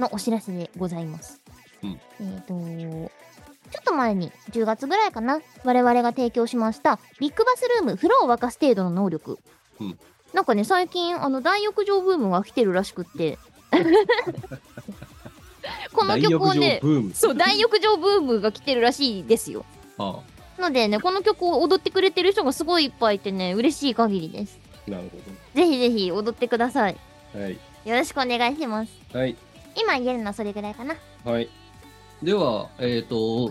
のお知らせでございます。うんえーと、ちょっと前に、10月ぐらいかな、我々が提供しました、ビッグバスルーム、風呂を沸かす程度の能力。うんなんかね、最近、あの、大浴場ブームが来てるらしくって、この曲をね。そう、大浴場ブームが来てるらしいですよ。あのでね、この曲を踊ってくれてる人がすごいいっぱいいてね、嬉しい限りです。あ、なるぜひぜひ踊ってください。ほど。はい。よろしくお願いします。はい。今言えるのはそれぐらいかな。はい。では、えっ、と、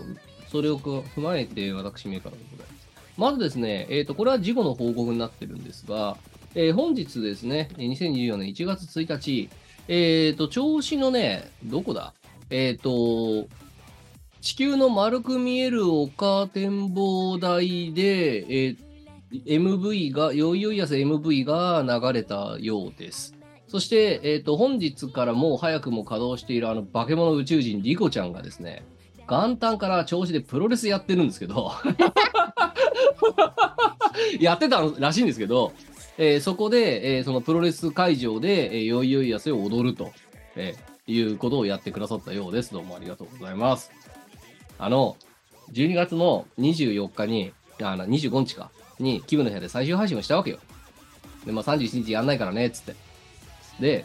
それを踏まえて私名からでございます。まずですね、えっ、と、これは事後の報告になってるんですが、えー本日ですね、えー2024年1月1日、えっ、と、調子のね、どこだ？えっ、と、地球の丸く見える丘展望台で、えー MV が、よいよいやせ MV が流れたようです。そして、えっ、と、本日からもう早くも稼働しているあの化け物宇宙人リコちゃんがですね、元旦から調子でプロレスやってるんですけど、やってたらしいんですけど、えーそこで、えーそのプロレス会場で、えーよいよいやせを踊ると、えーいうことをやってくださったようです。どうもありがとうございます。あの、12月の24日に、あの25日か、に、気分の部屋で最終配信をしたわけよ。で、まあ31日やんないからね、つって。で、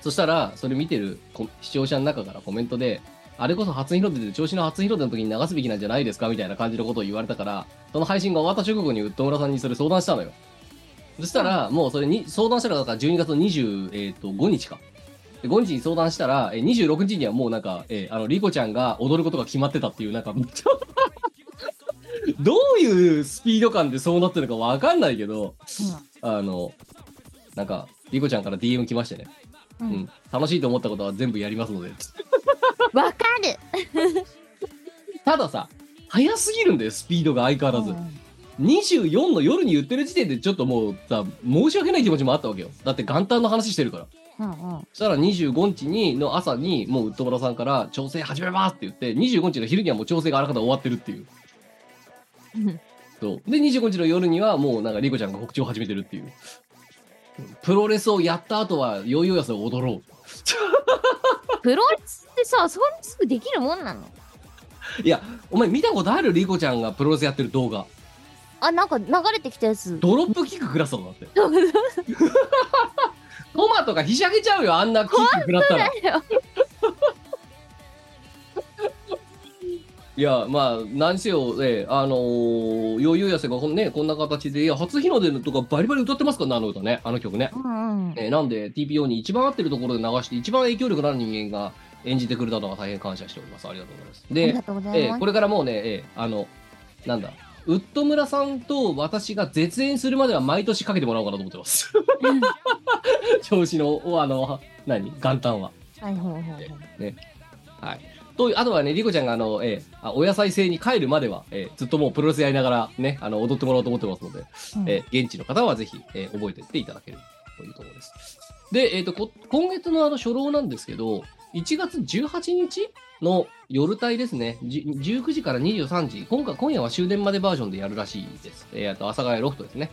そしたら、それ見てる視聴者の中からコメントで、あれこそ初日の出で調子の初日の出の時に流すべきなんじゃないですかみたいな感じのことを言われたから、その配信が終わった直後にウッド村さんにそれ相談したのよ。そしたら、もうそれに相談したらだから12月の25、えーと5日か。で5日に相談したら、えー26日にはもうなんか、えーあの、リコちゃんが踊ることが決まってたっていう、なんか、どういうスピード感でそうなってるのかわかんないけど、あの、なんか、リコちゃんから DM 来ましてね。ううんん。楽しいと思ったことは全部やりますので。わ、かる たださ、早すぎるんだよ、スピードが相変わらず。24の夜に言ってる時点でちょっともうさ、申し訳ない気持ちもあったわけよ。だって元旦の話してるから。うんうんそしたら25日にの朝にもうウッドブラさんから調整始めますって言って、25日の昼にはもう調整があらかた終わってるっていう。うんそう。で、25日の夜にはもうなんかリコちゃんが告知を始めてるっていう。プロレスをやった後はヨーヨーやせを踊ろう。プロレスってさ、そんなすぐできるもんなの？いや、お前見たことあるリコちゃんがプロレスやってる動画？あ、なんか流れてきたやつ。ドロップキック食らったんだって。トマトがひしゃげちゃうよ、あんなキック食らったら。いや、まあ、何せよ、ええ、あのー、余裕やせがこん,、ね、こんな形で、いや、初日の出のとかバリバリ歌ってますからね、あの歌ね、あの曲ね。うんうん。えーなんで、TPO に一番合ってるところで流して、一番影響力のある人間が演じてくれたのは大変感謝しております。ありがとうございます。で。えーこれからもうね、えーあの、なんだ、ウッド村さんと私が絶縁するまでは毎年かけてもらおうかなと思ってます。調子の、おあの、何？元旦は。はいはいはいはい。はい。と、あとはね、リコちゃんが、あの、えーあお野菜製に帰るまでは、えーずっともうプロレスやりながらね、あの、踊ってもらおうと思ってますので、うんえー現地の方はぜひ、えー覚えていっていただけるというところです。で、えっ、とこ、今月のあの初老なんですけど、1月18日の夜帯ですね、19時から23時、今回、今夜は終電までバージョンでやるらしいです。えー、と、阿佐ヶ谷ロフトですね。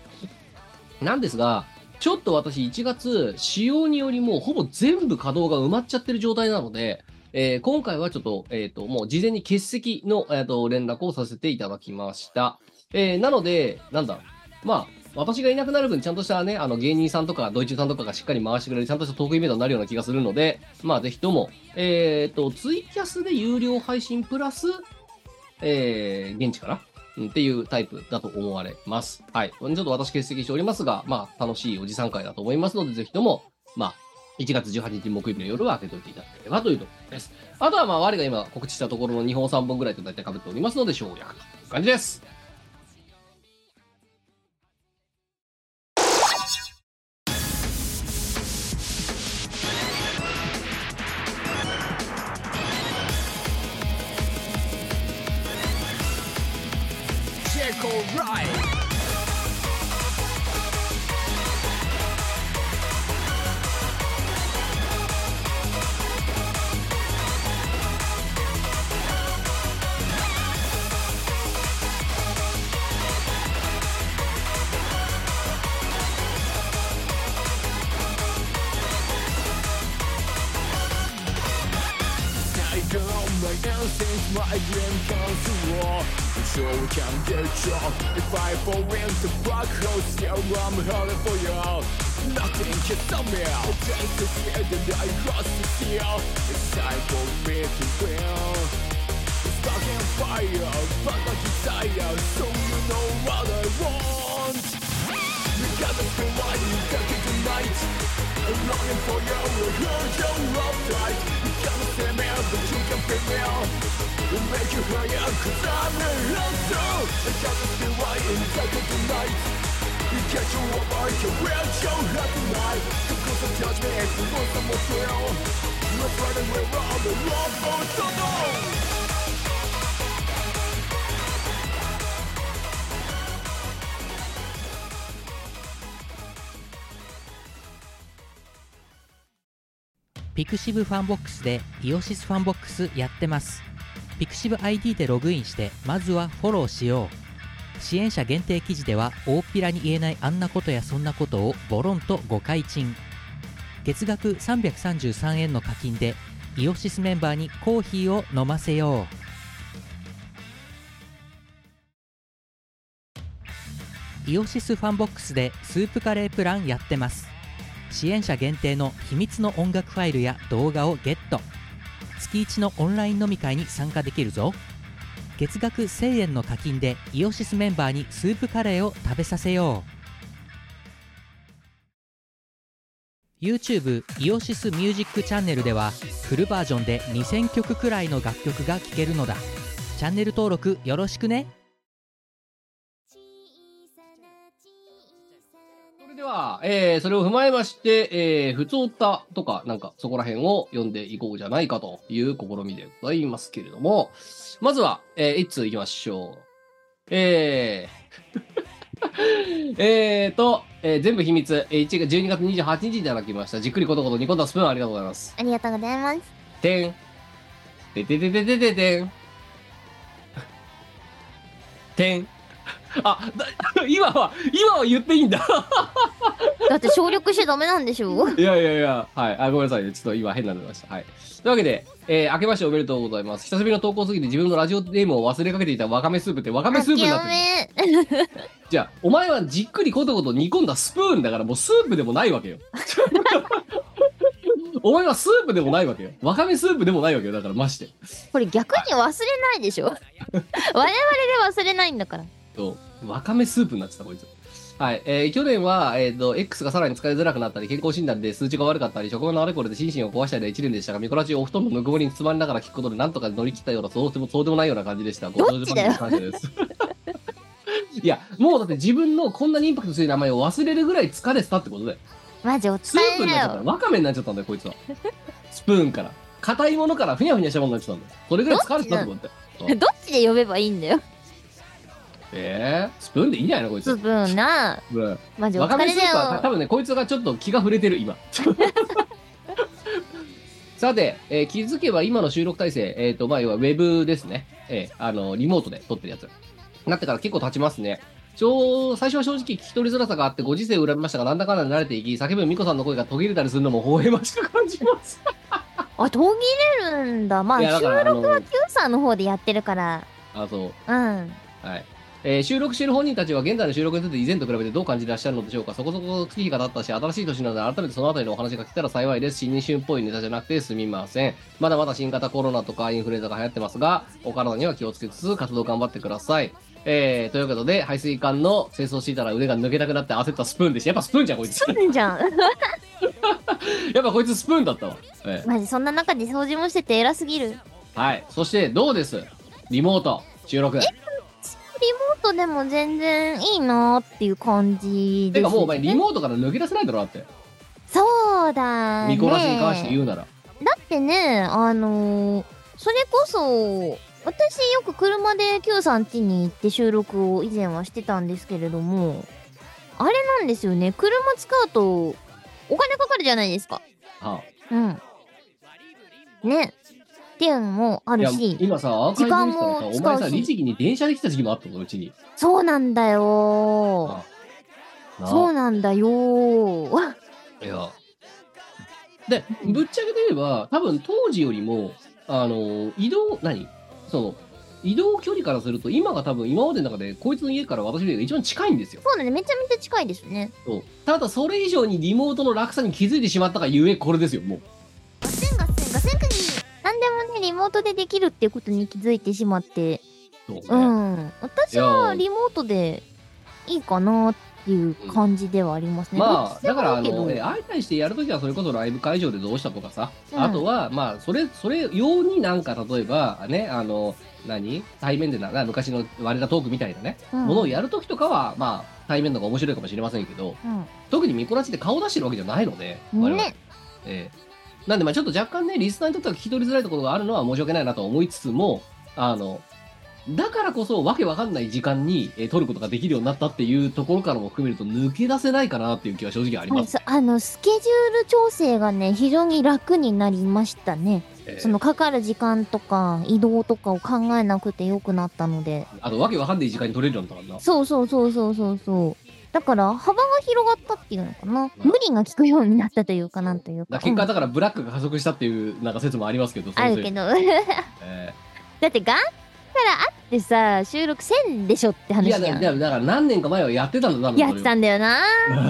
なんですが、ちょっと私1月、使用によりもほぼ全部稼働が埋まっちゃってる状態なので、えー今回はちょっと、えっ、と、もう事前に欠席の、えー、と連絡をさせていただきました。えーなので、なんだ、まあ、私がいなくなる分、ちゃんとしたね、あの芸人さんとか、ドイツさんとかがしっかり回してくれる、ちゃんとしたトークイベントになるような気がするので、まあ、ぜひとも、えっ、と、ツイキャスで有料配信プラス、えー現地かなうんっていうタイプだと思われます。はい。ちょっと私欠席しておりますが、まあ、楽しいおじさん会だと思いますので、ぜひとも、まあ、1月18日木曜日の夜は開けといていただければというところです。あとは、まあ、我が今告知したところの2本3本ぐらいと大体被っておりますので、省略という感じです。right. my dream comes true so we can get drunk If I fall into black hole Still I'm headed for you. Nothing can stop me. Just to see that I cross the sea It's time for me to win. Stuck in fire But my desire. So you know what I want. We gotta feel like got it tonight I'm longing for you, hold your love tight You gotta see me, but you can feel me We'll make you higher, cause I'm in love so I gotta feel right inside of tonight You get your love, I can wear your head tonight Come close and touch me if you want some more thrill We're fighting, we're on the love for trouble「ピクシブファンボックス」でイオシスファンボックスやってますピクシブ ID でログインしてまずはフォローしよう。支援者限定記事では大っぴらに言えないあんなことやそんなことをボロンとご開陳月額333円の課金でイオシスメンバーにコーヒーを飲ませよう。イオシスファンボックスでスープカレープランやってます。支援者限定の秘密の音楽ファイルや動画をゲット。月1のオンライン飲み会に参加できるぞ。月額1000円の課金でイオシスメンバーにスープカレーを食べさせよう。YouTube イオシスミュージックチャンネルではフルバージョンで2000曲くらいの楽曲が聴けるのだ。チャンネル登録よろしくね。では、えー、それを踏まえまして、えー、普通歌とか、なんか、そこら辺を読んでいこうじゃないかという試みでございますけれども、まずは、えー、一通いきましょう。えー、えーと、えー、全部秘密、えー、1月12月28日いただきました。じっくりことこと煮込んだスプーンありがとうございます。ありがとうございます。てん。てててててててん。てん。あ、だ 今は、今は言っていいんだ。だって省略しちゃダメなんでしょ？いやいやいや、はい。あ、ごめんなさいね。ちょっと今変なの出ました。はい。というわけで、えー、明けましておめでとうございます。久しぶりの投稿すぎて自分のラジオネームを忘れかけていたわかめスープってわかめスープになってる。めじゃあ、お前はじっくりことこと煮込んだスプーンだからもうスープでもないわけよ。お前はスープでもないわけよ。わかめスープでもないわけよ。だからまして。これ逆に忘れないでしょ？我々で忘れないんだからそう。わかめスープになってた、こいつ。はい。えー去年は、えっ、と、X がさらに使いづらくなったり、健康診断で数値が悪かったり、職場のあれこれで心身を壊したりの1年でしたが、ミコラジお布団のぬくもりに包まれながら聞くことで、なんとか乗り切ったような、そうでも、そうでもないような感じでした。ごどっちだよ長寿番組に感謝です。いや、もうだって自分のこんなにインパクト強い名前を忘れるぐらい疲れてたってことだよ。マジおスープになっちゃったよわかめになっちゃったんだよ、こいつは。スプーンから。硬いものからふにゃふにゃしたものになっちゃったんだよ。それぐらい疲れてたってことだよ。どっちで呼べばいいんだよえー、スプーンでいいんじゃないのこいつ。スプーンなうんマジおわか疲れだめスープは多よ分ね、こいつがちょっと気が触れてる、今。さて、えー気づけば今の収録体制、えっ、と、まあ、要はウェブですね。えーあの、リモートで撮ってるやつ。なってから結構経ちますね。ちょ最初は正直聞き取りづらさがあって、ご時世を恨みましたが、なんだかんだで慣れていき、叫ぶ美子さんの声が途切れたりするのも微笑ましく感じます。あ途切れるんだまあいやだ収録は Q さんの方でやってるからあ、そう。うんはい。えー収録している本人たちは現在の収録について以前と比べてどう感じてらっしゃるのでしょうか？そこそこ月日が経ったし、新しい年なので改めてそのあたりのお話が聞けたら幸いです。新春っぽいネタじゃなくてすみません。まだまだ新型コロナとかインフルエンザが流行ってますが、お体には気をつけつつ活動頑張ってください。えー、ということで、排水管の清掃していたら腕が抜けたくなって焦ったスプーンでした。やっぱスプーンじゃん、こいつ。いいじゃん やっぱこいつスプーンだったわ。えマジそんな中で掃除もしてて偉すぎるはい。そして、どうです？リモート、収録。ートでも全然いいなーっていう感じですてかもうお前リねモートから抜け出せないだろ、だって。そうだねミコラジに関して言うなら。だってねあのーそれこそ私よく車で Q さん家に行って収録を以前はしてたんですけれども、あれなんですよね。車使うとお金かかるじゃないですか。はうん。ね。っていうのもあるし、今さ、時間もお前さ、律儀に電車で来た時期もあったの、うちに。そうなんだよそうなんだよー。いや。で、ぶっちゃけて言えば、多分当時よりも、あの、移動、何？その、移動距離からすると、今が多分、今までの中で、こいつの家から私の家が一番近いんですよ。そうだね。めちゃめちゃ近いですね。そうただ、それ以上にリモートの落差に気づいてしまったがゆえ、これですよ、もう。リモートでできるっていうことに気づいてしまって、そうん。私はリモートでいいかなっていう感じではありますね。どまあ、だから、あの、ね相対してやるときは、それこそライブ会場でどうしたとかさ、うん。あとは、まあ、それ、それ用になんか、例えば、ね、あの、何？対面でな、な昔の我らトークみたいなね、うん。ものをやるときとかは、まあ、対面の方が面白いかもしれませんけど、特にミコラジで顔出してるわけじゃないので、ね。ええなんで、まあちょっと若干ね、リスナーにとっては聞き取りづらいところがあるのは申し訳ないなと思いつつも、あの、だからこそわけわかんない時間に、えー撮ることができるようになったっていうところからも含めると抜け出せないかなっていう気は正直あります。はいそあの、スケジュール調整がね、非常に楽になりましたね。ええそのかかる時間とか移動とかを考えなくてよくなったので。あとわけわかんない時間に撮れるようになったからな。そうそうそうそうそうそう。だから幅が広がったっていうのかな。無理が効くようになったというかなんというか。結果うんだからブラックが加速したっていうなんか説もありますけど、ど。あるけど。だえってガンから会ってさ、収録せんでしょって話じゃん。だだだから何年か前はやってたんだやってたんんだよな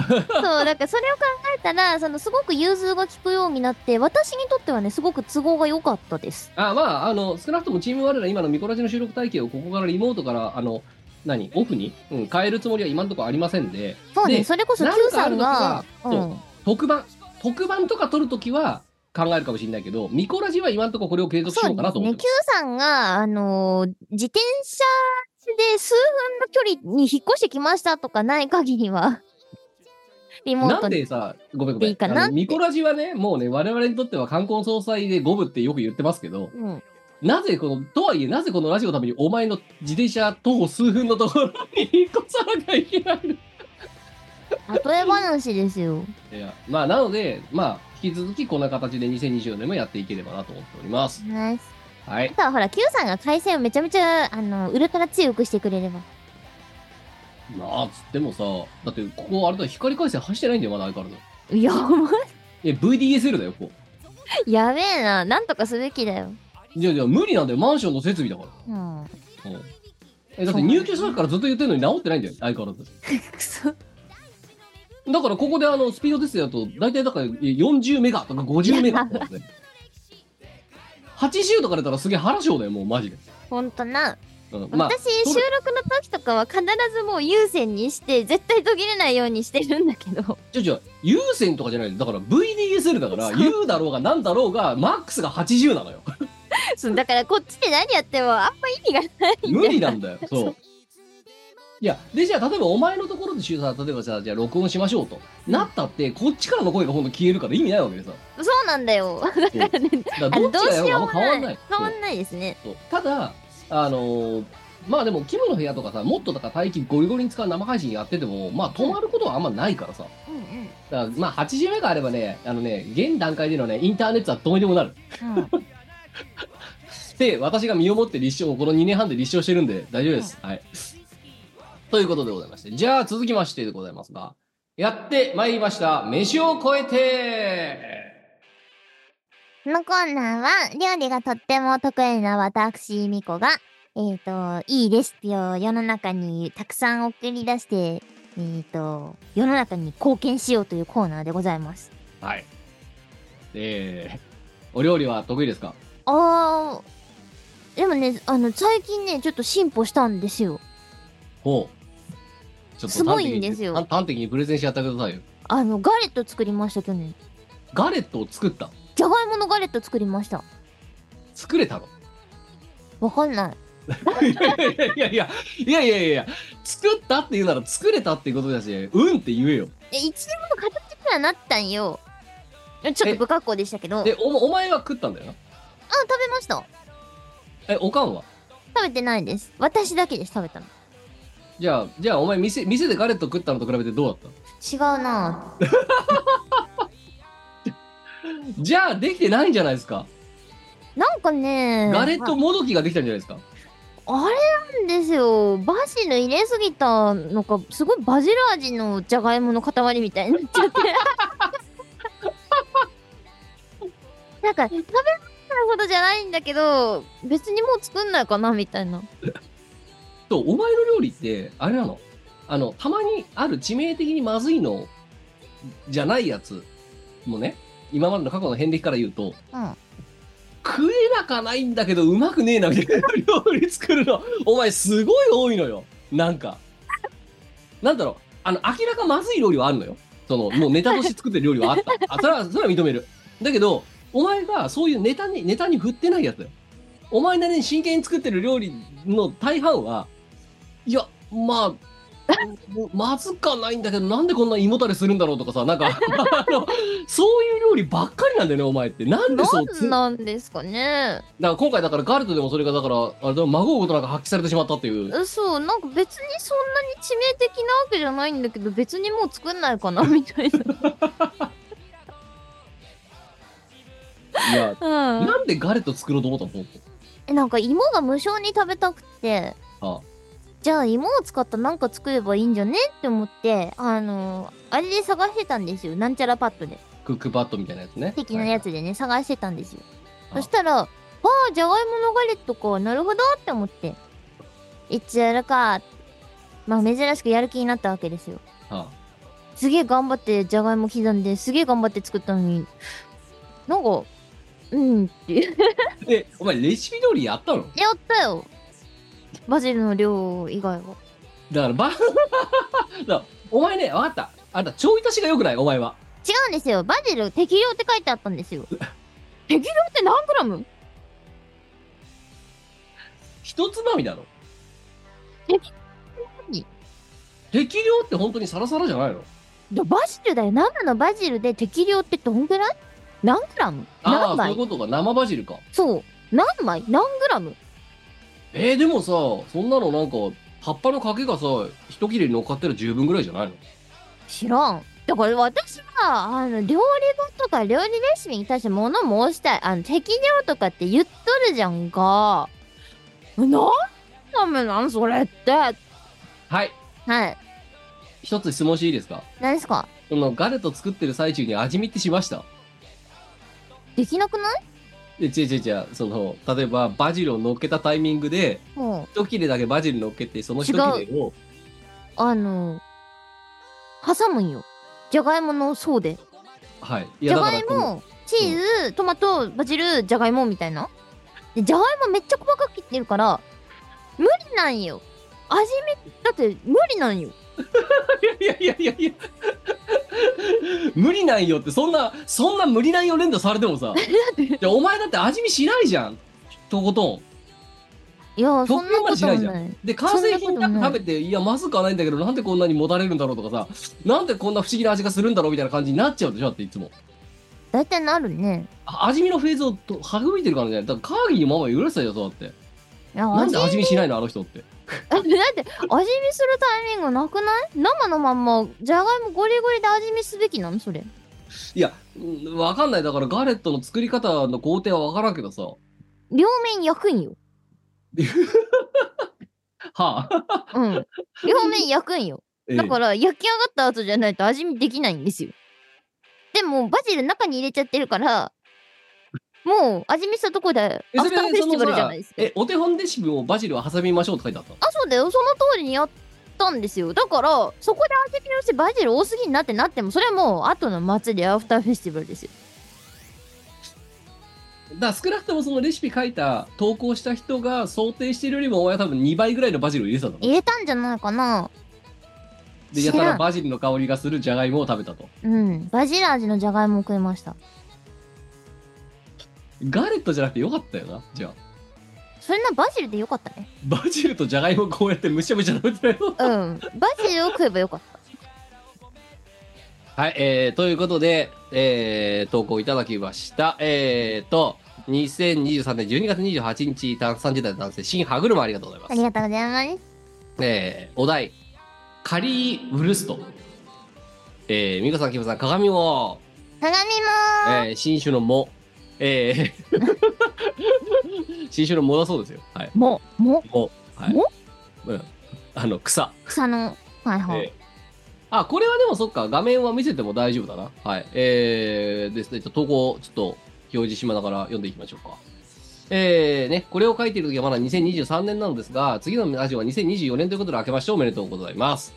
そうだからそれを考えたらそのすごく融通が利くようになって私にとってはねすごく都合が良かったですあまあ、あの、少なくともチーム我ら今のミコラジの収録体系をここからリモートから、あの、何？オフに、うん、変えるつもりは今のところありませんで、そうねでそれこそ Q さんがうん。特番、特番とか撮るときは考えるかもしれないけど、ミコラジは今のところこれを継続しようかなと思ってね Q さんがあのー自転車で数分の距離に引っ越してきましたとかない限りはリモます。なんートででさ、ごめんごめん。ミコラジはね、もうね、我々にとっては冠婚葬祭で五分ってよく言ってますけど、うんなぜこの、とはいえ、なぜこのラジオのためにお前の自転車徒歩数分のところに引っ越さなきゃいけないの？例え話ですよいや、まあ、なので、まあ、引き続きこんな形で2024年もやっていければなと思っております。ナイスはいあ。とはほら Q さんが回線をめちゃめちゃあのウルトラ強くしてくれればまあ、つってもさ、だって、ここ、あれだ、光回線走ってないんだよ、まだ相変わらず。やばえ、VDSL だよ、ここ。やべえななんとかすべきだよいやいや、無理なんだよ、マンションの設備だから。うんうん。え、だって入居した時からずっと言ってるのに治ってないんだよ、相変わらず。くそだから、ここであの、スピードテストだと、大体だから40メガとか50メガとかね。80とか出たらすげえ腹章だよ、もうマジで。ほんとなうん、まあ、私収録の時とかは必ずもう優先にして絶対途切れないようにしてるんだけどちょちょ、有線とかじゃないだから VDSL だから、U だろうが何だろうが、マックスが80なのよ。そうだからこっちで何やってもあんま意味がない無理なんだよ。そそうう。いや、で、じゃあ、例えばお前のところでさ、例えばさ、じゃあ録音しましょうと。なったって、こっちからの声がほんと消えるから意味ないわけでさ。そうなんだよそうだからどっちがやろうがあんま変わんない。変わんないですねそうただ、あのーまあでも、キムの部屋とかさ、もっとだから待機ゴリゴリに使う生配信やってても、まあ止まることはあんまないからさ。うんうんだからまあ80メガあればね、あのね、現段階でのね、インターネットはどうにでもなる。うんで、私が身をもって立証、この2年半で立証してるんで大丈夫です。はい。ということでございまして、じゃあ続きましてでございますが、やってまいりました、飯を超えてこのコーナーは料理がとっても得意な私ミコがえっ、といいレシピを世の中にたくさん送り出してえっ、と世の中に貢献しようというコーナーでございますはい。えー、お料理は得意ですか？あー、でもね、あの、最近ね、ちょっと進歩したんですよ。ほう。ちょっとすごいんですよ端的にプレゼンしやってくださいよ。あの、ガレット作りました、去年。ガレットを作った？じゃがいものガレット作りました。作れたの？わかんない。いやいやいやいやいやいや作ったって言うなら作れたってことだし、うんって言えよ。え、一年も形にはなったんよ。ちょっと不格好でしたけど。で、おお前は食ったんだよな？食べましたえ、おかんは？食べてないです。私だけです、食べたの。じゃあ、じゃあお前店、店でガレット食ったのと比べてどうだった？違うな じゃあ、できてないんじゃないですか？なんかねガレットもどきができたんじゃないですか？あれなんですよ。バジル入れすぎたのか、すごいバジル味のじゃがいもの塊みたいになっちゃって。なんか、食べほどじゃないんだけど、別にもう作んないかなみたいな。と、お前の料理って、あれなの？あの、たまにある致命的にまずいのじゃないやつもね、今までの過去の遍歴から言うと、うん。食えなかないんだけどうまくねえなみたいな料理作るの。お前すごい多いのよ。なんか。なんだろう。あの明らかまずい料理はあるのよ。そのもうネタとして作ってる料理はあった。あそれはそれは認める。だけどお前がそういうネタにネタに振ってないやつだよ。お前なりに真剣に作ってる料理の大半はいやまあ まずかないんだけどなんでこんな胃もたれするんだろうとかさなんか あのそういう料理ばっかりなんだよねお前って。なんでそうつなんですかね。だから今回だからガルトでもそれがだからあれだ孫うことなんか発揮されてしまったっていう。うそう、なんか別にそんなに致命的なわけじゃないんだけど、別にもう作んないかなみたいい でガレット作ろうと思ったの？本えなんか芋が無償に食べたくて、あ。じゃあ芋を使ったなんか作ればいいんじゃね？って思って、あのあれで探してたんですよ。なんちゃらパッドで。クックパッドみたいなやつね。的なやつでね、探してたんですよ。あ。そしたら、わあ、じゃがいものガレットか、なるほどって思って、いつやるか。まあ珍しくやる気になったわけですよ。あ。すげえ頑張ってじゃがいも刻んで、すげえ頑張って作ったのに、なんか、うんっていう。えお前レシピ通りやったの？やったよ。バジルの量以外は。だからば だからお前ね分かったあんたちょい足しがよくない？お前は違うんですよ。バジル適量って書いてあったんですよ。適量って何グラム？一つまみだろ適何適量って本当にサラサラじゃないの？でバジルだよ。生の？バジルで適量ってどんぐらい？何グラム？ああそうい何枚うことか生バジルかそう。何枚？何グラム？えー、でもさそんなのなんか葉っぱのかけがさ一切れに乗っかってる十分ぐらいじゃないの？知らん。だから私は、あの、料理本とか料理レシピに対して物申したい。あの、適量とかって言っとるじゃんか。なんダメなんそれって。はいはい。一つ質問していいですか？何ですか？そのガレット作ってる最中に味見ってしました？できなくない？え違う違う違うその例えばバジルを乗っけたタイミングでもう、一切れだけバジル乗っけてその一切れをあの、挟むんよ。じゃがいもの層で。はいいじゃがいだからこのも、チーズ、トマト、バジル、じゃがいもみたいな。で、じゃがいもめっちゃ細かく切ってるから、無理なんよ。味見、だって無理なんよ。いやいやいやいや。無理なんよってそんなそんな無理なんよ連打されてもさ。いやお前だって味見しないじゃん。とことん。いや、そんなことないじゃん。で完成品だけ食べていやまずくはないんだけどなんでこんなにもたれるんだろうとかさ。なんでこんな不思議な味がするんだろうみたいな感じになっちゃうでしょだっていつも。大体なるね。あ味見のフェーズをと育いてるからね。だからカーギーにママ言われてたよそうだって。いや、なんで味味見しないのあの人ってだって味見するタイミングなくない？生のまんまじゃがいもゴリゴリで味見すべきなの？それ。いやうんわかんない。だからガレットの作り方の工程はわからんけどさ。両面焼くんよ。はあ。うん。両面焼くんよ。ええ。だから焼き上がった後じゃないと味見できないんですよ。でもバジル中に入れちゃってるからもう味見したとこでアフターフェスティバルじゃないですか。えお手本レシピをバジルを挟みましょうって書いてあった？のあそうだよ。その通りにやったんですよ。だからそこで味見をしてバジル多すぎんなってなってもそれはもう後の祭りアフターフェスティバルですよ。だ少なくともそのレシピ書いた投稿した人が想定してるよりも多分2倍ぐらいのバジルを入れてたの入れたんじゃないかな。でやたらバジルの香りがするじゃがいもを食べたと。うん。バジル味のじゃがいもを食いましたガレットじゃなくてよかったよなじゃあそれなバジルでよかったねバジルとじゃがいもこうやってむしゃむしゃ食べてたようんバジルを食えばよかったはい、えー、ということで、えー、投稿いただきました。えーと、2023年12月28日、た30代の男性、新歯車ありがとうございます。ありがとうございます。えー、お題、カリー・ウルスト。えー、美香さん、キムさん、鏡を、鏡もえー、新種の藻。えー、新種の藻だそうですよ。はい。も、も、藻。はい。藻？うん。あの、草。草の、はいはい。えーあ、これはでもそっか、画面は見せても大丈夫だな。はい。えー、ですね、ちょっと投稿、ちょっと表示しながら読んでいきましょうか。えー、ね、これを書いている時はまだ2023年なのですが、次のラジオは2024年ということで明けましておめでとうございます。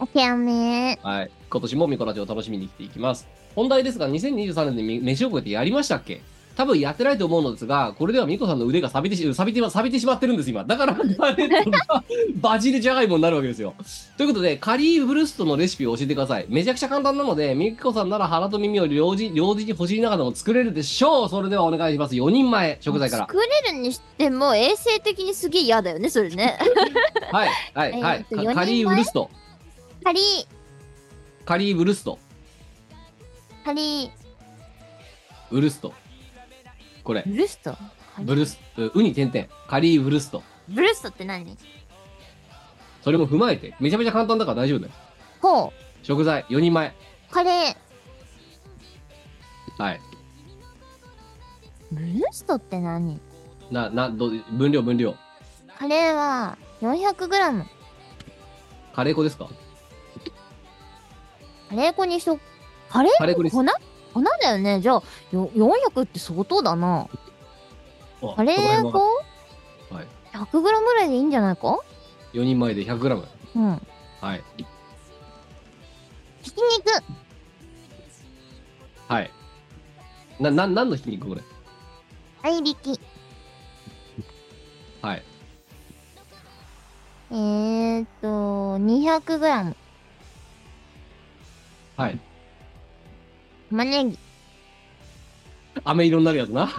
オッケーおめはい。今年もミコラジオを楽しみに来ていきます。本題ですが、2023年でみ飯を食えてやりましたっけ？多分やってないと思うのですが、これではミコさんの腕が錆びてし、錆びて、錆びてしまってるんです、今。だから、ガレットがバジルジャガイモになるわけですよ。ということで、カリーブルストのレシピを教えてください。めちゃくちゃ簡単なので、ミコさんなら腹と耳を両時、両時に欲しいながらも作れるでしょう。それではお願いします。4人前、食材から。作れるにしても衛生的にすげえ嫌だよねそれね はい、はい、はい。カリーブルスト。カリカリーブルスト。カリウルスト。これ、ブルスト？ブルス、うウに点々。カリーブルスト。ブルストって何？それも踏まえて、めちゃめちゃ簡単だから大丈夫だよ。ほ食材、4人前。う、カレー。はい。ブルストって何？な、な、ど、分量、分量。カレーは 400g。カレー粉ですか？カレー粉にしと、カレー粉です粉？粉だよね。じゃあ、よ400って相当だな。あカレー粉はい。100g ぐらいでいいんじゃないか？4人前で 100g。うん。はい。ひき肉。はい。な、な、何のひき肉これ？合いびき。はい。えーっと、200g。はい。玉ねぎ。飴色になるやつな。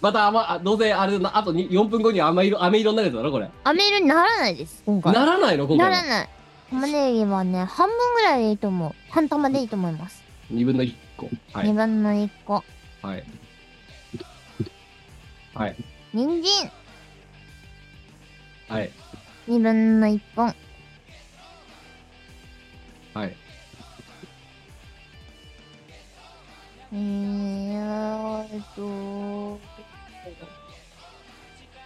また甘、あどうせあれだな、あとに4分後に甘色、飴色になるやつだろ、これ。飴色にならないです、今回。ならないの？今回は。ならない。玉ねぎはね、半分ぐらいでいいと思う。半玉でいいと思います。2分の1個。は2い。分の1個。はい。はい。人参。はい。2分の1本。はい。えーっと、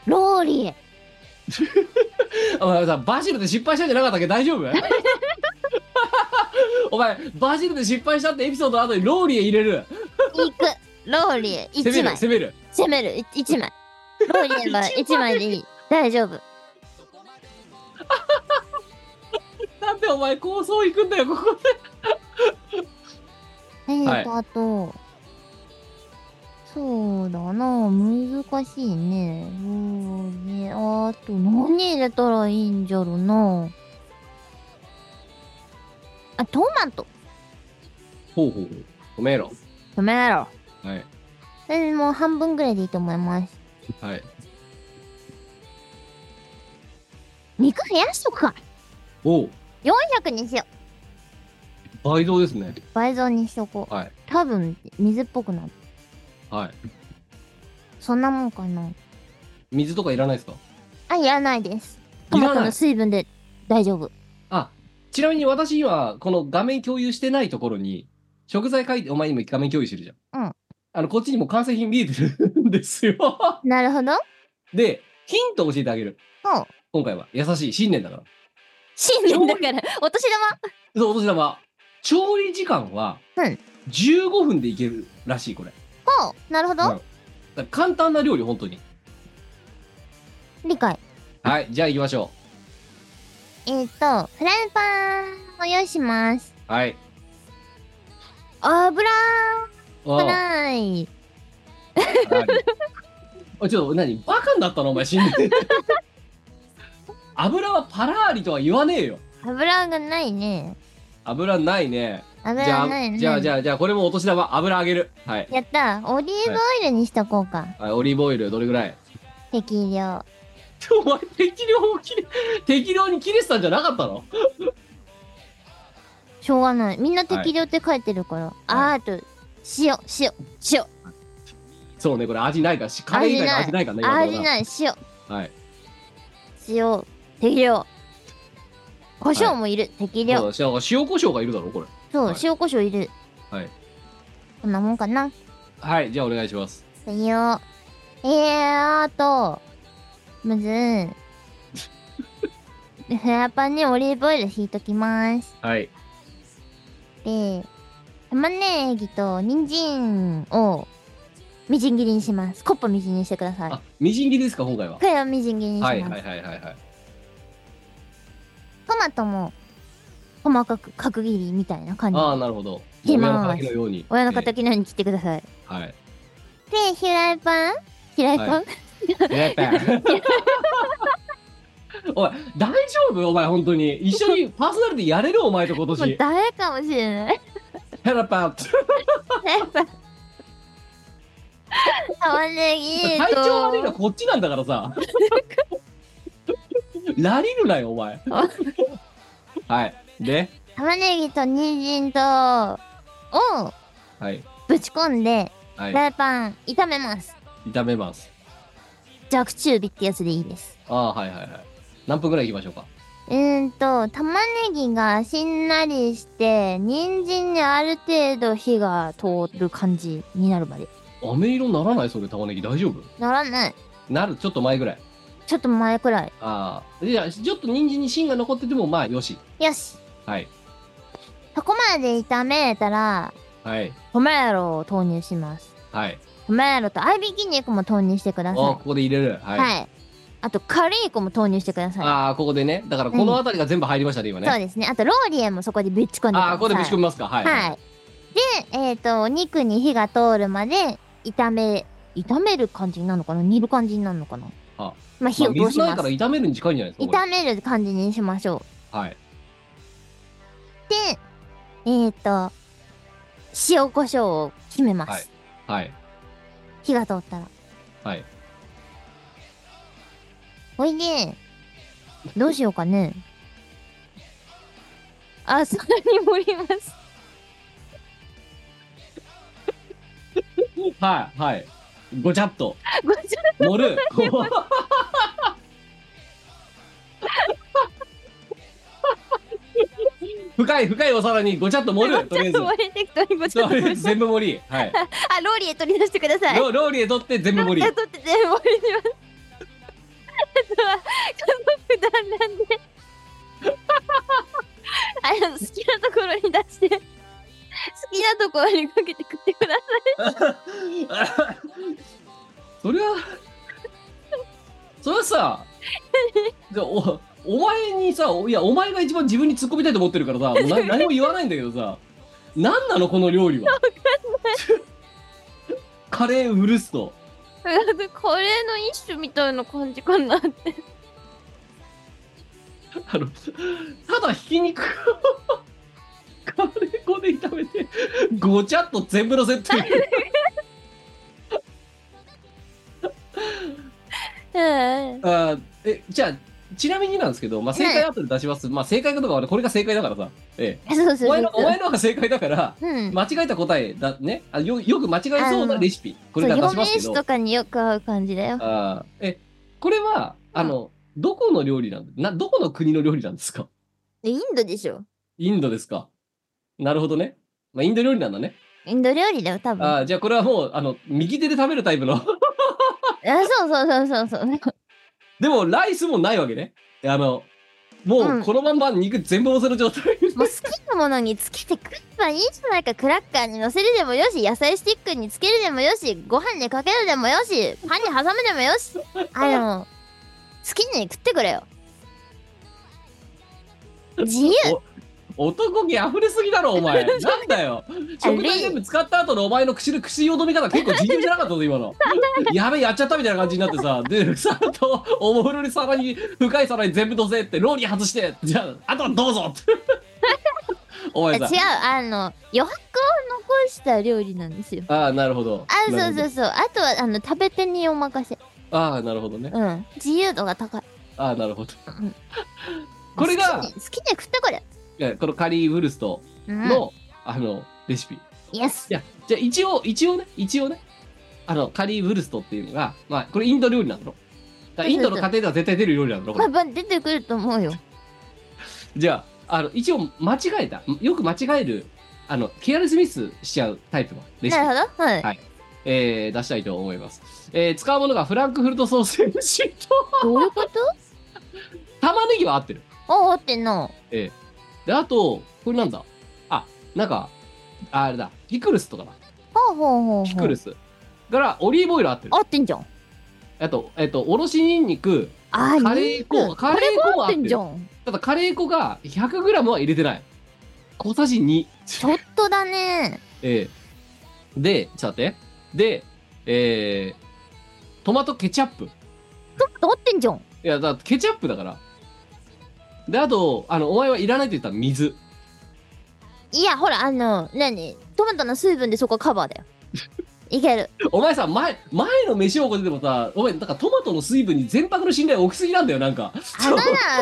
ローリエ。お前さ、バジルで失敗したんじゃなかったっけ大丈夫お前、バジルで失敗したってエピソードの後にローリエ入れる。いく。ローリエ1攻める、枚。攻める。攻める。1枚。ローリエは1枚でいい。大丈夫。なんでお前構想行くんだよ、ここで。えーはいと、あと、そうだな、難しいね。ローリエ、あと、何入れたらいいんじゃろな。あ、トマト。ほうほうほう。止めろ。トマト。はい。それもう半分ぐらいでいいと思います。はい。肉増やしとくか。おう。400にしよう。倍増ですね。倍増にしとこう。はい。多分、水っぽくなる。はい。そんなもんかな。水とかいらないですか？あ、いらないです。トいらないマトの水分で大丈夫。あ、ちなみに私今、この画面共有してないところに、食材書いて、お前今画面共有してるじゃん。うん。あの、こっちにも完成品見えてるんですよ。なるほど。で、ヒントを教えてあげる。ほう。今回は。優しい。新年だから。新年だから、お年玉。そう、お年玉。調理時間は、うん15分でいけるらしい、これ。ほう。なるほど。うんだから簡単な料理、本当に。理解。はい、じゃあ行きましょえー、っと、フライパンを用意します。う。はい。油あフライ。あおいちょっと、何？バカになったの？お前、新年。油はパラーリとは言わねえよ。油がないね。油ないね。じゃあ、油ないね。じゃあ、じゃあ、じゃあ、これもお年玉、油あげる。はい。やった。オリーブオイルにしとこうか。はい、オリーブオイル、どれぐらい？適量。お前、適量を切れ、適量に切れてたんじゃなかったの？しょうがない。みんな適量って書いてるから。あーあと、塩、塩、塩。そうね、これ味ないから、しカレー以外の味ないからね、今のところ味ない塩はい。塩適量胡椒もいる、適量そうだ塩塩コショウがいるだろ、これ。そう、はい塩胡椒いるはい。こんなもんかな？はい、じゃあお願いします。いいよえー、あとまず フライパンにオリーブオイル引いときますはい。で玉ねぎと人参をみじん切りにしますコップみじんにしてくださいあ、みじん切りですか、今回は。これをみじん切りにします、はいはいはいはいはい。トマトも細かく角切りみたいな感じああ、なるほど。親の敵のように。親の敵のように切ってくださいえーはい。でフライパンフライパン、はやっぱおい、大丈夫？お前、本当に。一緒にパーソナリティやれる？お前と今もう年。ダメかもしれないヘラパン。玉ねぎ体調悪いのはとこっちなんだからさ。ラリるなよ、お前。はい。で、玉ねぎと人参とをはい。ぶち込んではい。フライパン炒めます炒めます。弱中火ってやつでいいですああ、はいはいはい。何分ぐらい行きましょうか？うーんと玉ねぎがしんなりして人参にある程度火が通る感じになるまで飴色にならない？それ、玉ねぎ大丈夫？ならないなる、ちょっと前ぐらい。ちょっと前くらいああ。じゃあ、ちょっと人参に芯が残ってても、まあ、よし。よしはい。そこまで炒めたらはい。トマトを投入しますはい。トマトと合いびき肉も投入してくだあさいここで入れる。はい。はい。あと、カレー粉も投入してください。ああ、ここでね。だから、この辺りが全部入りましたね、今ね。そうですね。あと、ローリエもそこでぶち込んでください。ああ、ここでぶち込みますか。はい。はい。で、えっ、と、お肉に火が通るまで炒め、炒める感じになるのかな？煮る感じになるのかな？あまあ、火まあ、を通します。水ないから炒めるに近いんじゃないですか。こ炒める感じにしましょう。れはい。で、えっ、と、塩コショウを決めます。はいはい。火が通ったら。はい。ほいで、どうしようかね。あ、それに盛ります。はい。はい。ごちゃっと。ごちゃ盛る。こう深い深いお皿にごちゃっと盛る。とりあえず。盛り適当にごちゃっと盛り。全部盛り。はい。あ、ローリエ取り出してください。ロローリエ取って全部盛り。取って全部盛りします。あとは、家族団らんで。あの、好きなところに出して、好きなところにかけて食ってください。それは、それはさ、じゃあおお前にさ、おいや、お前が一番自分に突っ込みたいと思ってるからさ、もうな何も言わないんだけどさ、何なのこの料理は？カレーウルスト。だってカレーの一種みたいな感じかなって。あの、ただひき肉をカレー粉で炒めて、ごちゃっと全部のせっていう。うん。あーえ、じゃあ、ちなみになんですけど、まあ、正解後で出します。まあ、正解かどうかはこれが正解だからさ。ええ。そうそうそう。お前の、お前のが正解だから、うん。間違えた答えだね。あよよく間違えそうなレシピ。これから四出しますけとかによく合う感じだよ。あーえ、これは、あの、どこの料理なんな、どこの国の料理なんですか？インドでしょ。インドですか？なるほどね。まあ、インド料理なんだね。インド料理だよ、多分。あ、ああ、じゃあこれはもう、あの、右手で食べるタイプの。そうそうそうそうそう。でも、ライスもないわけね。あの、もうんう、このまんま肉全部乗せる状態。もう好きなものにつけて食えばいいじゃないか。クラッカーに乗せるでもよし、野菜スティックにつけるでもよし、ご飯にかけるでもよし、パンに挟むでもよし。あの、好きに食ってくれよ。自由。お男気溢れすぎだろ、お前。なんだよ。食材全部使った後のお前の口の口よどみ方結構自由じゃなかったぞ、今の。やべえ、やっちゃったみたいな感じになってさ。で、さっと、おもむろに皿に、深い皿に全部乗せって、ローリー外して、じゃあ、あとはどうぞって。お前さ違う、。あの、余白を残した料理なんですよ。ああ、なるほど。あ、そうそうそう。あとは、あの、食べ手にお任せ。ああ、なるほどね。うん。自由度が高い。ああ、なるほどうん。これが好きに、好きに食ってくれ。このカリーブルストうん。の、あの、レシピ。イエスい。や、じゃあ一応、一応ね、一応ね、あの、カリーブルストっていうのが、まあ、これインド料理なんだインドの家庭では絶対出る料理なんだろ、これまあ。まあ出てくると思うよじゃあ、あの、一応間違えた。よく間違える、あの、ケアレスミスしちゃうタイプのレシピ。なるほどはい、はいえー出したいと思います。えー使うものがフランクフルトソーセージと、どういうこと？玉ねぎは合ってる。あ合ってんなえーで、あと、これなんだあ、なんか、ああれだ、ピクルスとかだ。ほうほうほうピクルス。から、オリーブオイル合ってる。合ってんじゃんあと、えっと、おろしにんにく、あカレー粉、カレー粉は合合ってんじゃんただ、カレー粉が 100g は入れてない。小さじ2。ちょっとだねえーで、ちょっと待って。で、えー、トマトケチャップ。いちょっと合ってんじゃんや、だケチャップだから。で、あと、あの、お前はいらないと言ったら水。いやほらあの何？トマトの水分でそこカバーだよ いけるお前さ、前、前の飯をこででもさ、お前、だからトマトの水分に全泊の信頼置きすぎなんだよ、なんか。あ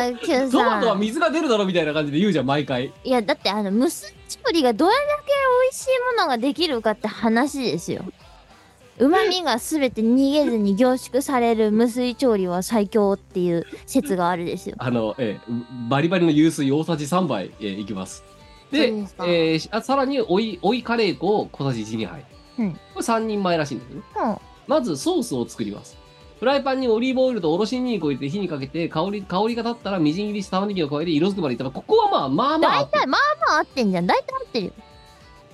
だなけどトマトはさ水が出るだろみたいな感じで言うじゃん、毎回。いやだってあの無水調理がどれだけ美味しいものができるかって話ですようまみが全て逃げずに凝縮される無水調理は最強っていう説があるですよあの、えーバリバリの流水大さじ3杯、えーいきます。で、でえーしあさらに追い、追いカレー粉を小さじ1、2杯。うんこれ3人前らしいんだけどね。うんまずソースを作ります。フライパンにオリーブオイルとおろしにんにくを入れて火にかけて香り香りが立ったらみじん切りした玉ねぎを加えて色づくまでいったらここはまあまあまあ大体まあまあ合ってんじゃん大体合ってるよ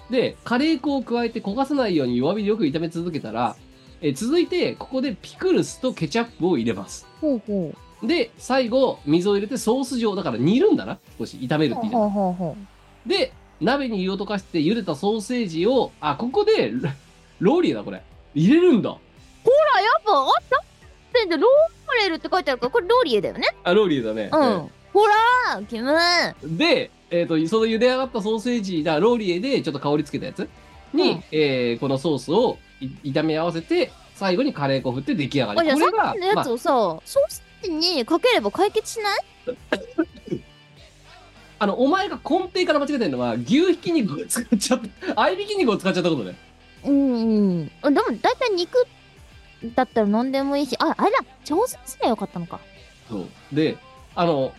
でカレー粉を加えて焦がさないように弱火でよく炒め続けたらえ続いてここでピクルスとケチャップを入れます。ほうほで最後水を入れてソース状だから煮るんだな。少し炒めるって言いうほうほうほで鍋に湯を溶かして茹でたソーセージをあここでロローリエだこれ。入れるんだ。らやっぱ合ってんだローレルって書いてあるからこれローリエだよね。あローリエだね、うん。ほらキムで、えっ、と、その茹で上がったソーセージだ、ローリエでちょっと香りつけたやつに、うんえーこのソースをい炒め合わせて、最後にカレー粉振って出来上がり。あじゃあのやつをさ、ソースにかければ解決しない？あの、お前が根底から間違えてるのは、牛ひき肉を使っちゃった、合いびき肉を使っちゃったことね。うんうんあでも大体肉だったら何でもいいしああれだ調整すればよかったのかそう。で、あの、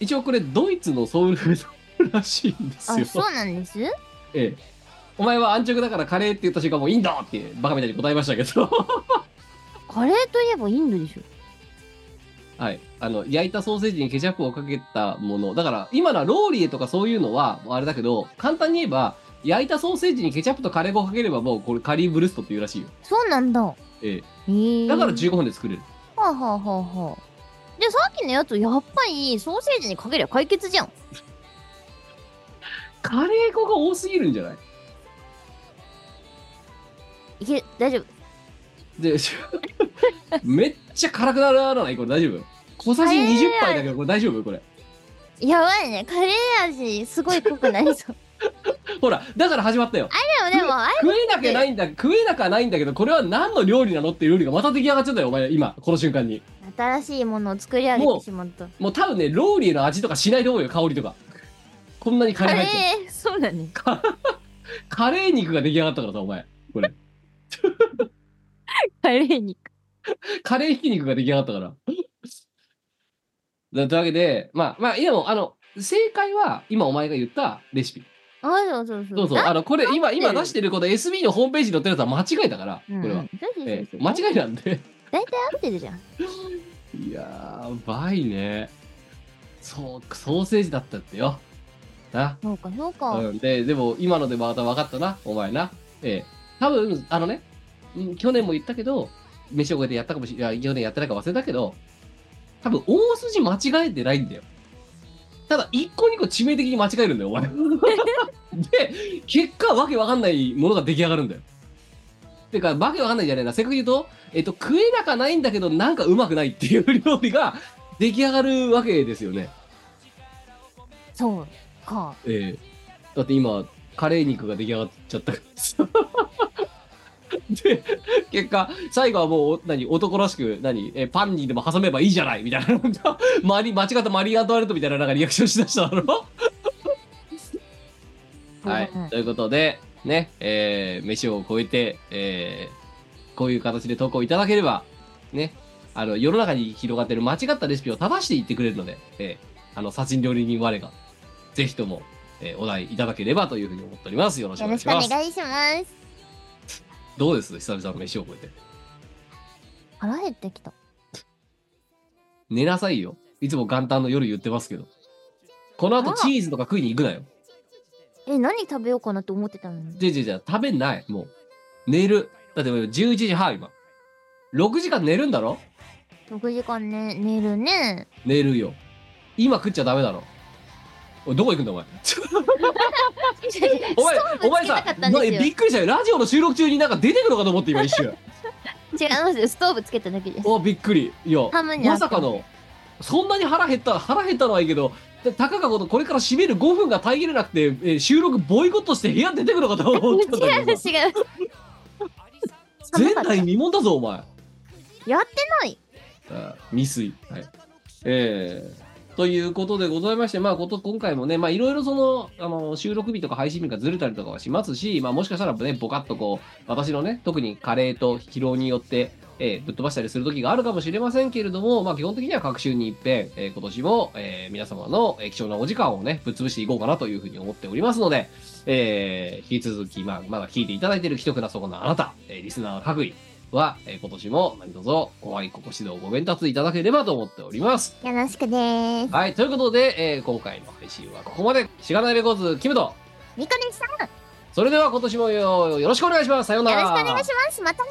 一応これドイツのソウルフードらしいんですよ。あそうなんです？ええ。お前は安直だからカレーって言った瞬間もうインドってバカみたいに答えましたけど。カレーといえばインドでしょはい。あの、焼いたソーセージにケチャップをかけたもの。だから、今のはローリエとかそういうのは、あれだけど、簡単に言えば、焼いたソーセージにケチャップとカレー粉をかければもう、これカリーブルストっていうらしいよ。そうなんだえへええ。だから15分で作れる。はあはあはあはあでさっきのやつやっぱりソーセージにかけりゃ解決じゃん。カレー粉が多すぎるんじゃない？いけ大丈夫。で、めっちゃ辛くならない？これ大丈夫？小さじ20杯だけど、これ大丈夫？これ。やばいね。カレー味すごい濃くなりそう。ほら、だから始まったよ。でもでもあれ食えなきゃないんだ、食えなくはないんだけど、これは何の料理なのっていう料理がまた出来上がっちゃったよ、お前、今、この瞬間に。新しいものを作り上げてしまったもう多分ね、ローリエの味とかしないと思うよ、香りとか。こんなにカレー入っちゃう。ー？そうだねカレー肉が出来上がったからさ、お前。これ。カレー肉カレーひき肉が出来上がったから。だというわけで、まあ、まあ、いやもう、あの、正解は、今お前が言ったレシピ。あそうそうそうそうそう。あの、これ、今、今出してるこの SB のホームページに載ってるやつは間違いだから、これは。えそうえ間違いなんで。大体合ってるじゃんいやー、ばいね。そう、ソーセージだったってよ。な。そうかそうか、うん、で、でも、今のでまた分かったな、お前な。ええ。多分、あのね、うん去年も言ったけど、飯を超えてやったかもしれない、去年やってないか忘れたけど、多分、大筋間違えてないんだよ。ただ、一個二個致命的に間違えるんだよ、お前。で、結果、わけわかんないものが出来上がるんだよ。てか、わけわかんないじゃないな。せっかく言うと、えっと、食えなかないんだけど、なんかうまくないっていう料理が 出来上がるわけですよね。そうかええだって今、カレー肉が出来上がっちゃったからさ。で、結果、最後はもう、何、男らしく、何、え、パンにでも挟めばいいじゃないみたいな、マリ、間違ったマリー・アントワレットみたいななんかリアクションしだしただろはいうん。ということで、ね、えー、飯を超えて、えー、こういう形で投稿いただければ、ね、あの、世の中に広がってる間違ったレシピを正していってくれるので、えーあの、殺人料理人我が、ぜひとも、えーお題いただければというふうに思っております。よろしくおよろしくお願いします。願いします。どうです？久々の飯を超えて。腹減ってきた。寝なさいよ。いつも元旦の夜言ってますけど。この後あチーズとか食いに行くなよ。え、何食べようかなって思ってたのに。じゃじゃじゃ食べない。もう。寝る。だってもう11時半今。6時間寝るんだろ？6時間ね、寝るね。寝るよ。今食っちゃダメだろ？おい、どこ行くんだお前？お前、お前さびっくりしたよ。ラジオの収録中になんか出てくのかと思って今一瞬。違いますよ。ストーブつけただけです。おびっくり。いや、まさかの、そんなに腹減った、腹減ったのはいいけど、でたかがことこれから閉める5分が耐えきれなくて、えー収録ボイコットして部屋出てくのかと思ったんだ違う違うけどさ。前代未聞だぞ、お前。やってない。あ未遂。はい。えー、ということでございまして、まあ、こと、今回もね、まあ、いろいろその、あの、収録日とか配信日がずれたりとかはしますし、まあ、もしかしたらね、ボカッとこう、私のね、特に加齢と疲労によって、えーぶっ飛ばしたりする時があるかもしれませんけれども、まあ、基本的には各週に一遍、えー今年も、えー皆様の、えー貴重なお時間をね、ぶっ潰していこうかなというふうに思っておりますので、えー引き続き、まあ、まだ聞いていただいている既得なそこのあなた、えーリスナー各位は、えー今年も何卒ご愛顧ご指導ご鞭達いただければと思っております。よろしくでーす。はい、ということで、えー今回の配信はここまで。しがないレコーズ、キムト。みかりんさん、よそれでは今年もよよろしくお願いします。さようなら。ろしくお願いします。またね。